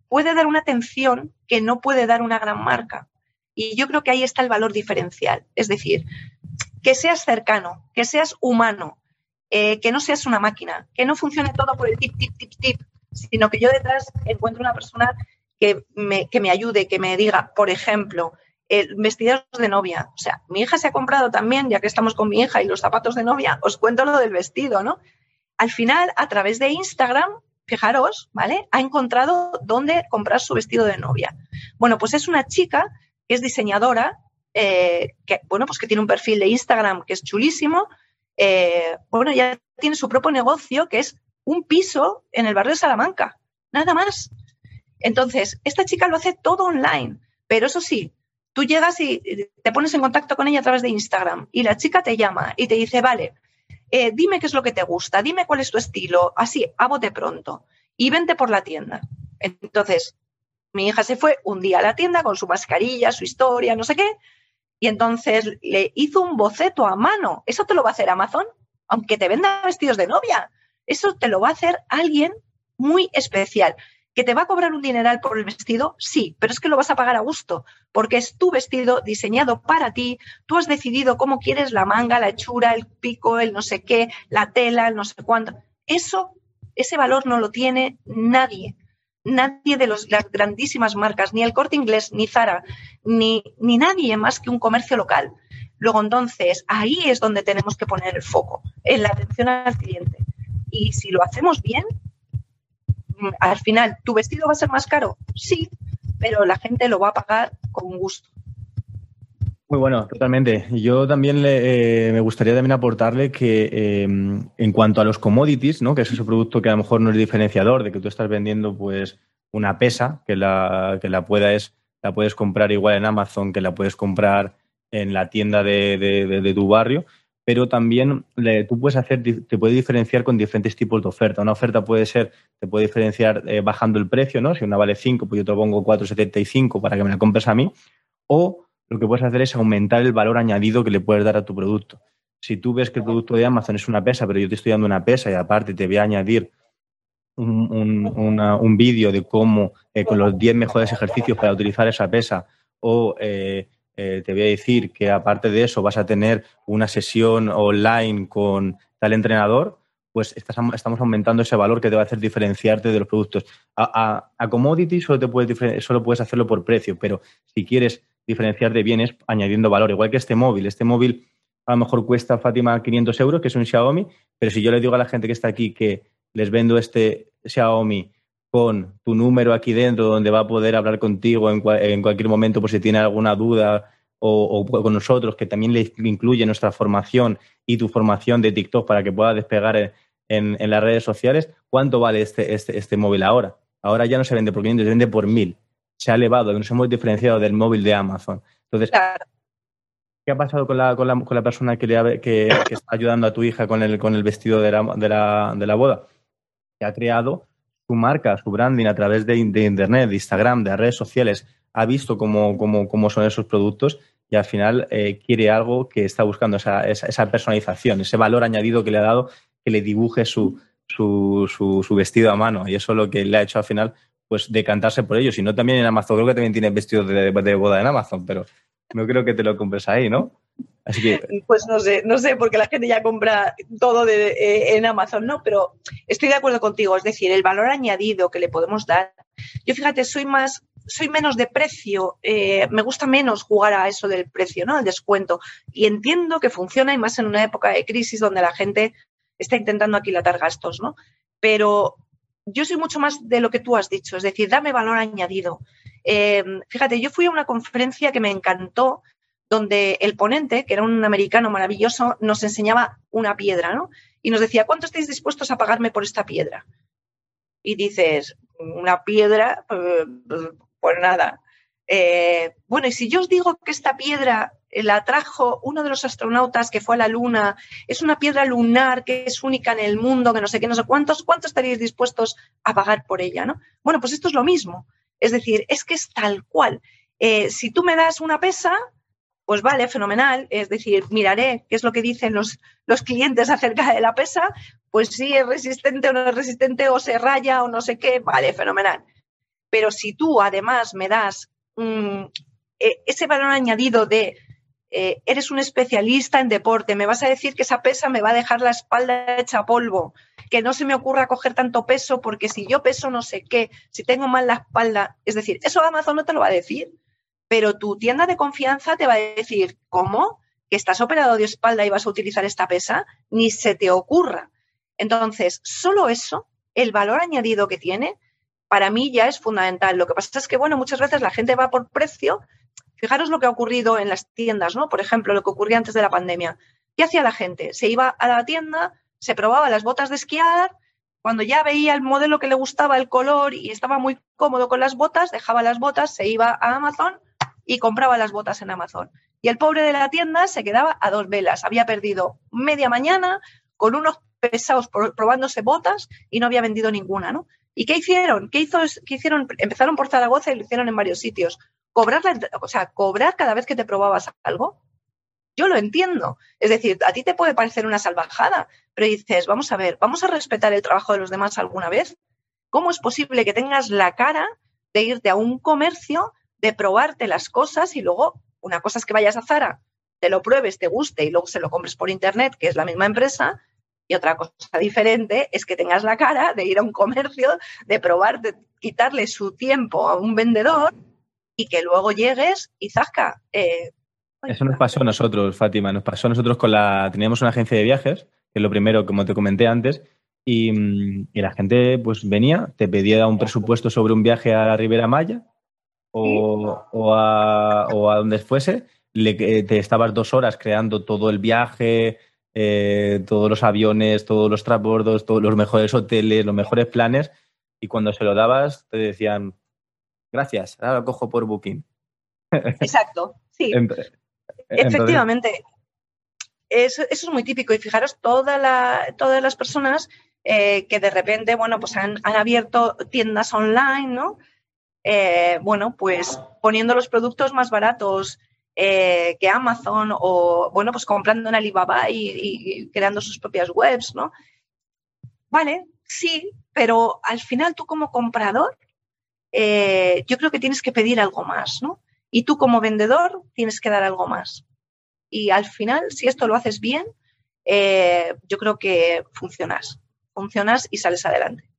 puede dar una atención que no puede dar una gran marca. Y yo creo que ahí está el valor diferencial. Es decir, que seas cercano, que seas humano, eh, que no seas una máquina, que no funcione todo por el tip, tip, tip, tip, sino que yo detrás encuentre una persona que me, que me ayude, que me diga, por ejemplo, vestidos de novia. O sea, mi hija se ha comprado también, ya que estamos con mi hija y los zapatos de novia, os cuento lo del vestido, ¿no? Al final, a través de Instagram, fijaros, ¿vale? Ha encontrado dónde comprar su vestido de novia. Bueno, pues es una chica que es diseñadora, eh, que, bueno, pues que tiene un perfil de Instagram que es chulísimo. Eh, bueno, ya tiene su propio negocio que es un piso en el barrio de Salamanca, nada más. Entonces, esta chica lo hace todo online, pero eso sí, Tú llegas y te pones en contacto con ella a través de Instagram y la chica te llama y te dice, vale, eh, dime qué es lo que te gusta, dime cuál es tu estilo, así, a bote pronto, y vente por la tienda. Entonces, mi hija se fue un día a la tienda con su mascarilla, su historia, no sé qué, y entonces le hizo un boceto a mano. ¿Eso te lo va a hacer Amazon? Aunque te venda vestidos de novia. Eso te lo va a hacer alguien muy especial. ¿Que te va a cobrar un dineral por el vestido? Sí, pero es que lo vas a pagar a gusto, porque es tu vestido diseñado para ti, tú has decidido cómo quieres la manga, la hechura, el pico, el no sé qué, la tela, el no sé cuánto. Eso, ese valor no lo tiene nadie. Nadie de las grandísimas marcas, ni el corte inglés, ni Zara, ni, ni nadie más que un comercio local. Luego, entonces, ahí es donde tenemos que poner el foco, en la atención al cliente. Y si lo hacemos bien, al final, ¿tu vestido va a ser más caro? Sí, pero la gente lo va a pagar con gusto. Muy bueno, totalmente. Yo también le, eh, me gustaría también aportarle que eh, en cuanto a los commodities, ¿no? que es ese producto que a lo mejor no es diferenciador, de que tú estás vendiendo pues una pesa, que la, que la puedes, la puedes comprar igual en Amazon, que la puedes comprar en la tienda de tu barrio, pero también tú puedes hacer, te puede diferenciar con diferentes tipos de oferta. Una oferta puede ser, te puede diferenciar eh, bajando el precio, ¿no? Si una vale 5, pues yo te pongo 4,75 para que me la compres a mí. O lo que puedes hacer es aumentar el valor añadido que le puedes dar a tu producto. Si tú ves que el producto de Amazon es una pesa, pero yo te estoy dando una pesa y aparte te voy a añadir un, vídeo de cómo, eh, con los 10 mejores ejercicios para utilizar esa pesa, o eh, eh, te voy a decir que aparte de eso vas a tener una sesión online con tal entrenador, pues estamos aumentando ese valor que te va a hacer diferenciarte de los productos. A, commodity solo, te puedes, solo puedes hacerlo por precio, pero si quieres diferenciarte bien es añadiendo valor, igual que este móvil. Este móvil a lo mejor cuesta, Fátima, 500 euros, que es un Xiaomi, pero si yo le digo a la gente que está aquí que les vendo este Xiaomi con tu número aquí dentro, donde va a poder hablar contigo en, cualquier momento por si tiene alguna duda o, con nosotros, que también le incluye nuestra formación y tu formación de TikTok para que pueda despegar en, las redes sociales, ¿cuánto vale este, este, este, móvil ahora? Ahora ya no se vende por 500, se vende por 1000. Se ha elevado, nos hemos diferenciado del móvil de Amazon. Entonces, ¿qué ha pasado con la, con la, con la persona que, le que, está ayudando a tu hija con el, con el vestido de la, de la, de la boda? Que ha creado su marca, su branding a través de, Internet, de Instagram, de redes sociales, ha visto cómo, cómo, son esos productos y al final eh, quiere algo que está buscando, esa, esa, personalización, ese valor añadido que le ha dado que le dibuje su, su, su, vestido a mano. Y eso es lo que le ha hecho al final pues decantarse por ello. Si no, también en Amazon, creo que también tiene vestidos de, de boda en Amazon, pero no creo que te lo compres ahí, ¿no? Pues no sé, no sé, porque la gente ya compra todo eh, en Amazon, ¿no? Pero estoy de acuerdo contigo, es decir, el valor añadido que le podemos dar. Yo fíjate, soy más, soy menos de precio, eh, me gusta menos jugar a eso del precio, ¿no? El descuento. Y entiendo que funciona y más en una época de crisis donde la gente está intentando aquilatar gastos, ¿no? Pero yo soy mucho más de lo que tú has dicho, es decir, dame valor añadido. Eh, fíjate, yo fui a una conferencia que me encantó donde el ponente, que era un americano maravilloso, nos enseñaba una piedra, ¿no? Y nos decía, ¿cuánto estáis dispuestos a pagarme por esta piedra? Y dices, una piedra, pues, pues nada. Eh, bueno, y si yo os digo que esta piedra la trajo uno de los astronautas que fue a la Luna, es una piedra lunar que es única en el mundo, que no sé qué, no sé cuántos, ¿cuánto estaríais dispuestos a pagar por ella? ¿no? Bueno, pues esto es lo mismo. Es decir, es que es tal cual. Eh, si tú me das una pesa, pues vale, fenomenal. Es decir, miraré qué es lo que dicen los, los clientes acerca de la pesa, pues si es resistente o no es resistente, o se raya o no sé qué, vale, fenomenal. Pero si tú además me das mm, e, ese valor añadido de eh, eres un especialista en deporte, me vas a decir que esa pesa me va a dejar la espalda hecha polvo, que no se me ocurra coger tanto peso porque si yo peso no sé qué, si tengo mal la espalda, es decir, eso Amazon no te lo va a decir pero tu tienda de confianza te va a decir, ¿cómo? ¿Que estás operado de espalda y vas a utilizar esta pesa? Ni se te ocurra. Entonces, solo eso, el valor añadido que tiene, para mí ya es fundamental. Lo que pasa es que, bueno, muchas veces la gente va por precio. Fijaros lo que ha ocurrido en las tiendas, ¿no? Por ejemplo, lo que ocurría antes de la pandemia. ¿Qué hacía la gente? Se iba a la tienda, se probaba las botas de esquiar, cuando ya veía el modelo que le gustaba, el color y estaba muy cómodo con las botas, dejaba las botas, se iba a Amazon y compraba las botas en Amazon. Y el pobre de la tienda se quedaba a dos velas. Había perdido media mañana con unos pesados probándose botas y no había vendido ninguna, ¿no? ¿Y qué hicieron? ¿Qué, hizo, qué hicieron? Empezaron por Zaragoza y lo hicieron en varios sitios. Cobrar, o sea, cobrar cada vez que te probabas algo. Yo lo entiendo. Es decir, a ti te puede parecer una salvajada, pero dices, vamos a ver, vamos a respetar el trabajo de los demás alguna vez. ¿Cómo es posible que tengas la cara de irte a un comercio de probarte las cosas y luego una cosa es que vayas a Zara, te lo pruebes, te guste y luego se lo compres por internet, que es la misma empresa, y otra cosa diferente es que tengas la cara de ir a un comercio, de probar, de quitarle su tiempo a un vendedor y que luego llegues y zasca. Eh, Eso nos pasó a nosotros, Fátima, nos pasó a nosotros con la... Teníamos una agencia de viajes, que es lo primero, como te comenté antes, y, y la gente pues venía, te pedía un presupuesto sobre un viaje a la Ribera Maya, o, a, donde fuese, te estabas dos horas creando todo el viaje, eh, todos los aviones, todos los transbordos, todos los mejores hoteles, los mejores planes, y cuando se lo dabas te decían, gracias, ahora lo cojo por Booking. Exacto, sí. Efectivamente. Eso, es muy típico. Y fijaros, todas las personas eh, que de repente, bueno, pues han, han abierto tiendas online, ¿no? Eh, bueno, pues poniendo los productos más baratos eh, que Amazon o, bueno, pues comprando en Alibaba y, creando sus propias webs, ¿no? Vale, sí, pero al final tú como comprador, eh, yo creo que tienes que pedir algo más, ¿no? Y tú como vendedor tienes que dar algo más. Y al final, si esto lo haces bien, yo creo que funcionas. Funcionas y sales adelante.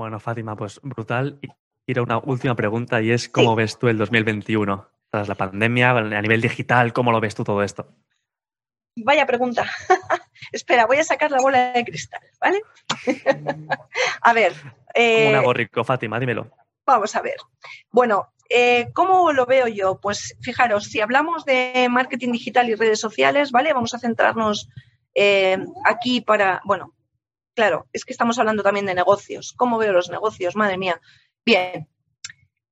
Bueno, Fátima, pues brutal. Y quiero una última pregunta y es ¿cómo ves tú el 2021? Tras la pandemia, a nivel digital, ¿cómo lo ves tú todo esto? Vaya pregunta. Espera, voy a sacar la bola de cristal, ¿vale? a ver. Eh, ¿Cómo me hago rico, Fátima? Dímelo. Vamos a ver. Bueno, eh, ¿cómo lo veo yo? Pues fijaros, si hablamos de marketing digital y redes sociales, ¿vale? Vamos a centrarnos eh, aquí para, bueno, claro, es que estamos hablando también de negocios. ¿Cómo veo los negocios? Madre mía. Bien,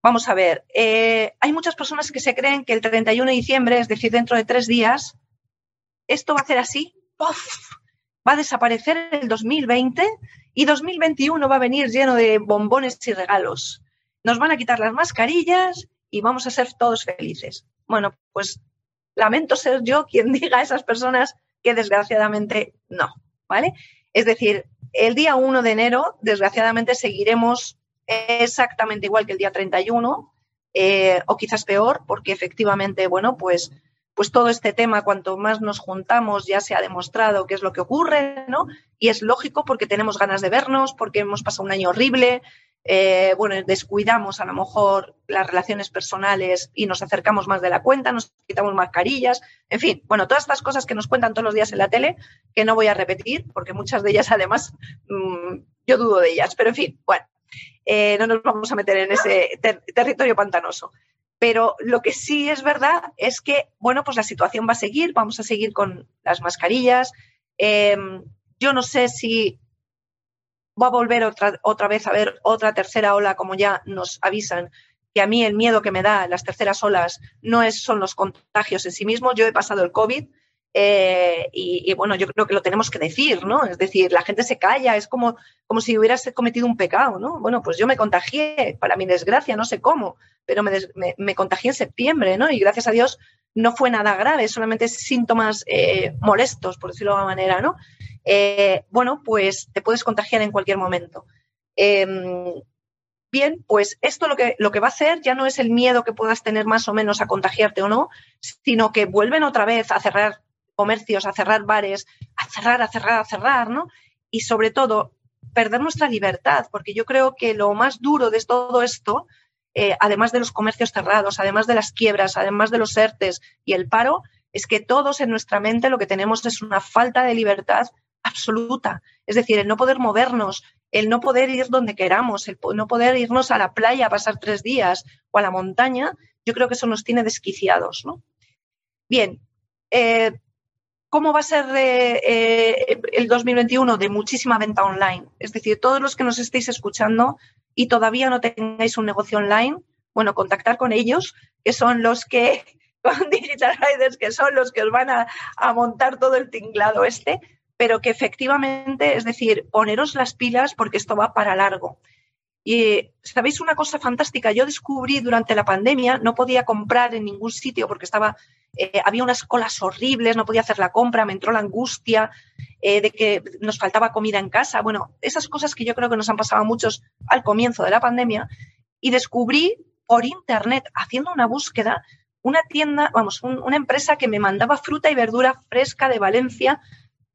vamos a ver. Eh, hay muchas personas que se creen que el 31 de diciembre, es decir, dentro de tres días, esto va a ser así, va a desaparecer el 2020 y 2021 va a venir lleno de bombones y regalos. Nos van a quitar las mascarillas y vamos a ser todos felices. Bueno, pues lamento ser yo quien diga a esas personas que desgraciadamente no, ¿vale? Es decir, el día 1 de enero, desgraciadamente, seguiremos exactamente igual que el día 31, eh, o quizás peor, porque efectivamente, bueno, pues, pues todo este tema, cuanto más nos juntamos, ya se ha demostrado qué es lo que ocurre, ¿no? Y es lógico porque tenemos ganas de vernos, porque hemos pasado un año horrible, eh, bueno, descuidamos a lo mejor las relaciones personales y nos acercamos más de la cuenta, nos quitamos mascarillas, en fin, bueno, todas estas cosas que nos cuentan todos los días en la tele, que no voy a repetir, porque muchas de ellas además mm, yo dudo de ellas, pero en fin, bueno, eh, no nos vamos a meter en ese territorio pantanoso. Pero lo que sí es verdad es que, bueno, pues la situación va a seguir, vamos a seguir con las mascarillas. Em, yo no sé si va a volver otra, otra vez a ver otra tercera ola, como ya nos avisan, que a mí el miedo que me da las terceras olas no es, son los contagios en sí mismos. Yo he pasado el COVID eh, y, bueno, yo creo que lo tenemos que decir, ¿no? Es decir, la gente se calla, es como, como si hubieras cometido un pecado, ¿no? Bueno, pues yo me contagié, para mi desgracia, no sé cómo, pero me, me, contagié en septiembre, ¿no? Y gracias a Dios no fue nada grave, solamente síntomas eh, molestos, por decirlo de alguna manera, ¿no? Eh, bueno, pues te puedes contagiar en cualquier momento. Em, bien, pues esto lo que, lo que va a hacer ya no es el miedo que puedas tener más o menos a contagiarte o no, sino que vuelven otra vez a cerrar comercios, a cerrar bares, a cerrar, a cerrar, a cerrar, ¿no? Y sobre todo, perder nuestra libertad, porque yo creo que lo más duro de todo esto, eh, además de los comercios cerrados, además de las quiebras, además de los ERTES y el paro, es que todos en nuestra mente lo que tenemos es una falta de libertad absoluta. Es decir, el no poder movernos, el no poder ir donde queramos, el no poder irnos a la playa a pasar tres días o a la montaña, yo creo que eso nos tiene desquiciados. ¿no? Bien, eh, ¿cómo va a ser eh, eh, el 2021? De muchísima venta online. Es decir, todos los que nos estéis escuchando y todavía no tengáis un negocio online, bueno, contactar con ellos, que son los que, con Digital Riders, que son los que os van a, a montar todo el tinglado este, pero que efectivamente, es decir, poneros las pilas porque esto va para largo. Y sabéis una cosa fantástica, yo descubrí durante la pandemia, no podía comprar en ningún sitio porque estaba, eh, había unas colas horribles, no podía hacer la compra, me entró la angustia eh, de que nos faltaba comida en casa. Bueno, esas cosas que yo creo que nos han pasado a muchos al comienzo de la pandemia. Y descubrí por internet, haciendo una búsqueda, una tienda, vamos, una empresa que me mandaba fruta y verdura fresca de Valencia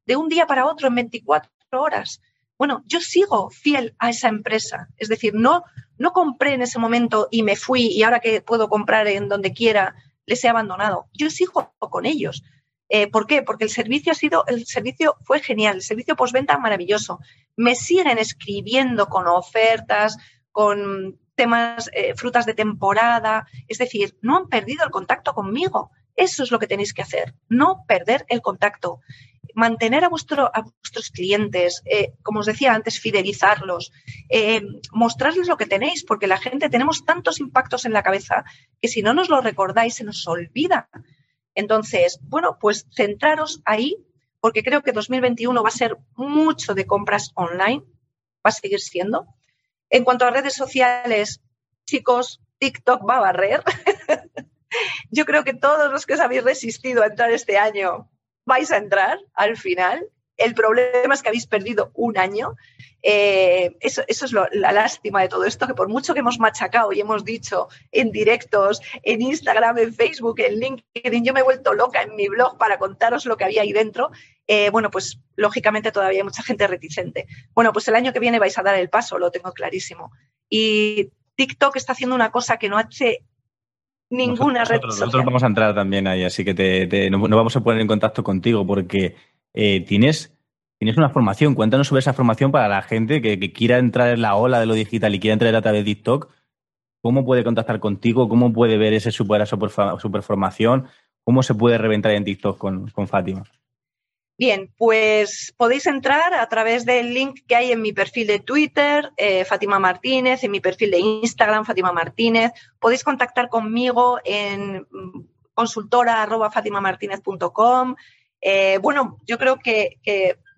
de un día para otro en 24 horas. Bueno, yo sigo fiel a esa empresa. Es decir, no, no compré en ese momento y me fui y ahora que puedo comprar en donde quiera, les he abandonado. Yo sigo con ellos. Eh, ¿Por qué? Porque el servicio ha sido, el servicio fue genial, el servicio postventa maravilloso. Me siguen escribiendo con ofertas, con temas, eh, frutas de temporada. Es decir, no han perdido el contacto conmigo. Eso es lo que tenéis que hacer, no perder el contacto mantener a, vuestro, a vuestros clientes, eh, como os decía antes, fidelizarlos, eh, mostrarles lo que tenéis, porque la gente tenemos tantos impactos en la cabeza que si no nos lo recordáis se nos olvida. Entonces, bueno, pues centraros ahí, porque creo que 2021 va a ser mucho de compras online, va a seguir siendo. En cuanto a redes sociales, chicos, TikTok va a barrer. Yo creo que todos los que os habéis resistido a entrar este año vais a entrar al final. El problema es que habéis perdido un año. Eh, eso, es la lástima de todo esto, que por mucho que hemos machacado y hemos dicho en directos, en Instagram, en Facebook, en LinkedIn, yo me he vuelto loca en mi blog para contaros lo que había ahí dentro. Eh, bueno, pues lógicamente todavía hay mucha gente reticente. Bueno, pues el año que viene vais a dar el paso, lo tengo clarísimo. Y TikTok está haciendo una cosa que no hace ninguna red social. Nosotros vamos a entrar también ahí, así que te, nos, vamos a poner en contacto contigo porque eh, tienes, tienes una formación. Cuéntanos sobre esa formación para la gente que, quiera entrar en la ola de lo digital y quiera entrar a través de TikTok. ¿Cómo puede contactar contigo? ¿Cómo puede ver ese super, super, formación? ¿Cómo se puede reventar en TikTok con, con Fátima? Bien, pues podéis entrar a través del link que hay en mi perfil de Twitter, eh, Fátima Martínez, en mi perfil de Instagram, Fátima Martínez. Podéis contactar conmigo en consultora.fatimamartinez.com. Eh, bueno, yo creo que,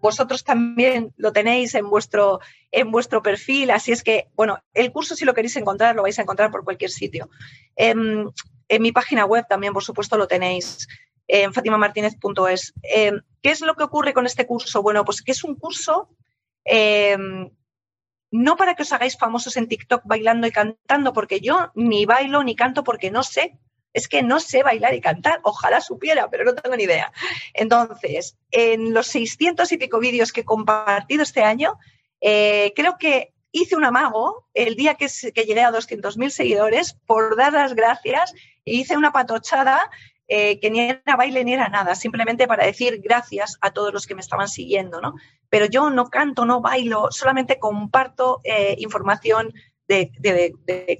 vosotros también lo tenéis en vuestro, en vuestro perfil, así es que, bueno, el curso si lo queréis encontrar, lo vais a encontrar por cualquier sitio. en mi página web también, por supuesto, lo tenéis en fatimamartinez.es. Eh, ¿Qué es lo que ocurre con este curso? Bueno, pues que es un curso eh, no para que os hagáis famosos en TikTok bailando y cantando, porque yo ni bailo ni canto porque no sé. Es que no sé bailar y cantar. Ojalá supiera, pero no tengo ni idea. Entonces, en los 600 y pico vídeos que he compartido este año, eh, creo que hice un amago el día que, llegué a 200.000 seguidores por dar las gracias hice una patochada eh, que ni era baile ni era nada, simplemente para decir gracias a todos los que me estaban siguiendo, ¿no? Pero yo no canto, no bailo, solamente comparto eh, información de,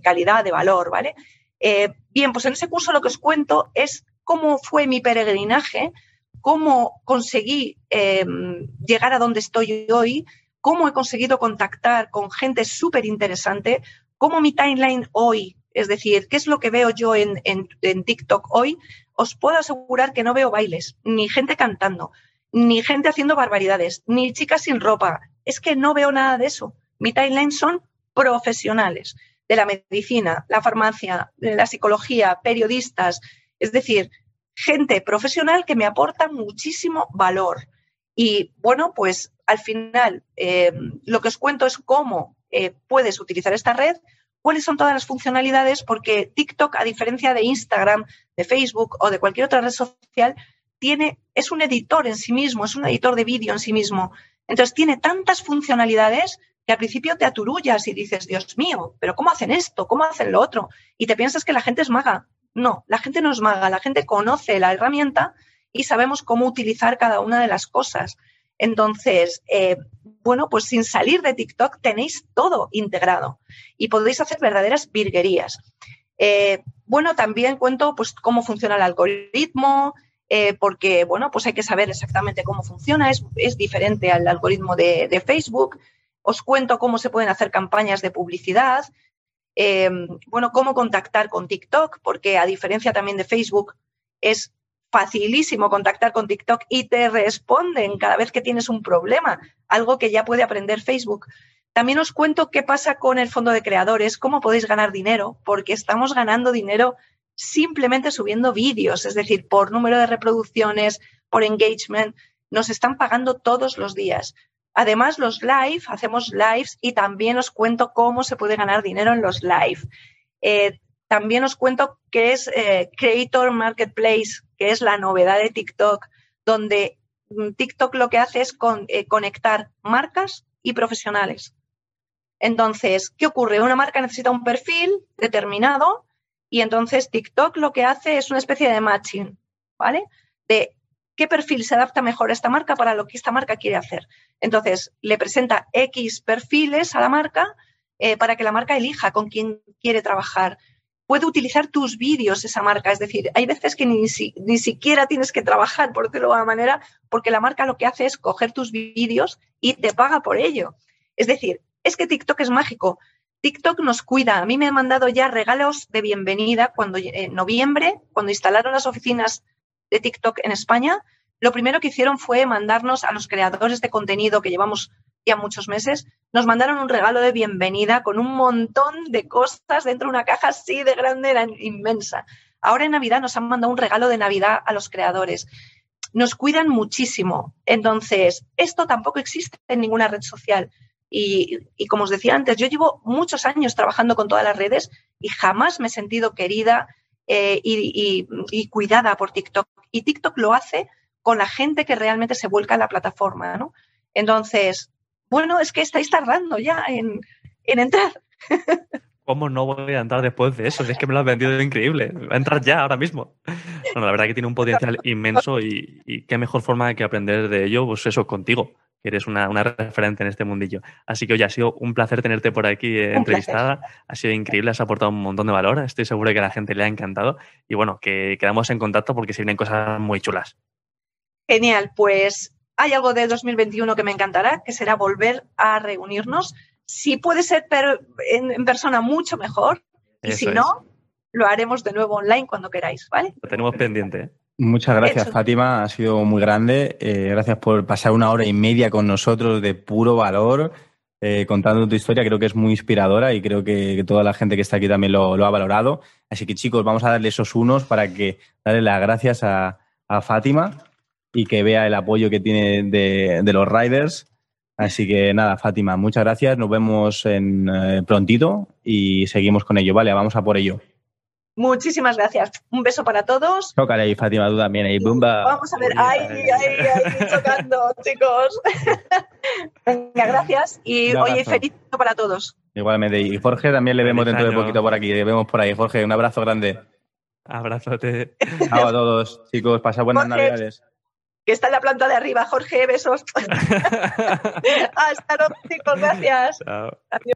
calidad, de valor, ¿vale? Eh, bien, pues en ese curso lo que os cuento es cómo fue mi peregrinaje, cómo conseguí llegar a donde estoy hoy, cómo he conseguido contactar con gente súper interesante, cómo mi timeline hoy, es decir, qué es lo que veo yo en, en TikTok hoy, os puedo asegurar que no veo bailes, ni gente cantando, ni gente haciendo barbaridades, ni chicas sin ropa. Es que no veo nada de eso. Mi timeline son profesionales de la medicina, la farmacia, la psicología, periodistas, es decir, gente profesional que me aporta muchísimo valor. Y bueno, pues al final eh, lo que os cuento es cómo eh, puedes utilizar esta red cuáles son todas las funcionalidades, porque TikTok, a diferencia de Instagram, de Facebook o de cualquier otra red social, tiene, es un editor en sí mismo, es un editor de vídeo en sí mismo. Entonces tiene tantas funcionalidades que al principio te aturullas y dices, Dios mío, pero ¿cómo hacen esto? ¿Cómo hacen lo otro? Y te piensas que la gente es maga. No, la gente no es maga, la gente conoce la herramienta y sabemos cómo utilizar cada una de las cosas. Entonces, eh, bueno, pues sin salir de TikTok tenéis todo integrado y podéis hacer verdaderas virguerías. Eh, bueno, también cuento pues cómo funciona el algoritmo, eh, porque bueno, pues hay que saber exactamente cómo funciona, es, diferente al algoritmo de, Facebook. Os cuento cómo se pueden hacer campañas de publicidad, bueno, cómo contactar con TikTok, porque a diferencia también de Facebook, es facilísimo contactar con TikTok y te responden cada vez que tienes un problema, algo que ya puede aprender Facebook. También os cuento qué pasa con el fondo de creadores, cómo podéis ganar dinero, porque estamos ganando dinero simplemente subiendo vídeos, es decir, por número de reproducciones, por engagement, nos están pagando todos los días. Además, los live, hacemos lives y también os cuento cómo se puede ganar dinero en los live. Eh, también os cuento qué es eh, Creator Marketplace, que es la novedad de TikTok, donde mm, TikTok lo que hace es eh, conectar marcas y profesionales. Entonces, ¿qué ocurre? Una marca necesita un perfil determinado y entonces TikTok lo que hace es una especie de matching, ¿vale? De qué perfil se adapta mejor a esta marca para lo que esta marca quiere hacer. Entonces, le presenta X perfiles a la marca eh, para que la marca elija con quién quiere trabajar puede utilizar tus vídeos esa marca. Es decir, hay veces que ni, siquiera tienes que trabajar, por decirlo de alguna manera, porque la marca lo que hace es coger tus vídeos y te paga por ello. Es decir, es que TikTok es mágico. TikTok nos cuida. A mí me han mandado ya regalos de bienvenida cuando en noviembre, cuando instalaron las oficinas de TikTok en España, lo primero que hicieron fue mandarnos a los creadores de contenido que llevamos ya muchos meses, nos mandaron un regalo de bienvenida con un montón de cosas dentro de una caja así de grande, era inmensa. Ahora en Navidad nos han mandado un regalo de Navidad a los creadores. nos cuidan muchísimo. Entonces, esto tampoco existe en ninguna red social. Y, como os decía antes, yo llevo muchos años trabajando con todas las redes y jamás me he sentido querida eh, y, cuidada por TikTok. Y TikTok lo hace con la gente que realmente se vuelca en la plataforma, ¿no? Entonces, bueno, es que estáis tardando ya en, en entrar. ¿Cómo no voy a entrar después de eso? es que me lo has vendido increíble. Va a entrar ya, ahora mismo. Bueno, la verdad que tiene un potencial inmenso y, qué mejor forma que aprender de ello, pues eso, contigo, que eres una, referente en este mundillo. Así que, oye, ha sido un placer tenerte por aquí eh, entrevistada. Ha sido increíble, has aportado un montón de valor. Estoy seguro que a la gente le ha encantado. Y bueno, que quedamos en contacto porque se vienen cosas muy chulas. Genial, pues hay algo de 2021 que me encantará, que será volver a reunirnos si puede ser en, persona, mucho mejor. Y si no, lo haremos de nuevo online cuando queráis, ¿vale? Lo tenemos pendiente. ¿eh? Muchas gracias, Fátima. Ha sido muy grande. Eh, gracias por pasar una hora y media con nosotros de puro valor, eh, contando tu historia. Creo que es muy inspiradora y creo que, toda la gente que está aquí también lo, ha valorado. Así que, chicos, vamos a darle esos unos para que darle las gracias a, Fátima y que vea el apoyo que tiene de los riders Así que nada, Fátima, muchas gracias. Nos vemos en eh, prontito y seguimos con ello. Vale, vamos a por ello. Muchísimas gracias. Un beso para todos. Tócale ahí, Fátima, tú también ahí. Bumba. Vamos a ver. Ay, ay, ay, tocando, chicos. Venga, gracias. Y oye, feliz para todos. Igualmente. Y Jorge también le vemos dentro de poquito por aquí. Le vemos por ahí. Jorge, un abrazo grande. Abrazote. Chao a todos, chicos. Pasad buenas navidades que está en la planta de arriba. Jorge, besos. Hasta luego, chicos. Gracias. Chao. Adiós.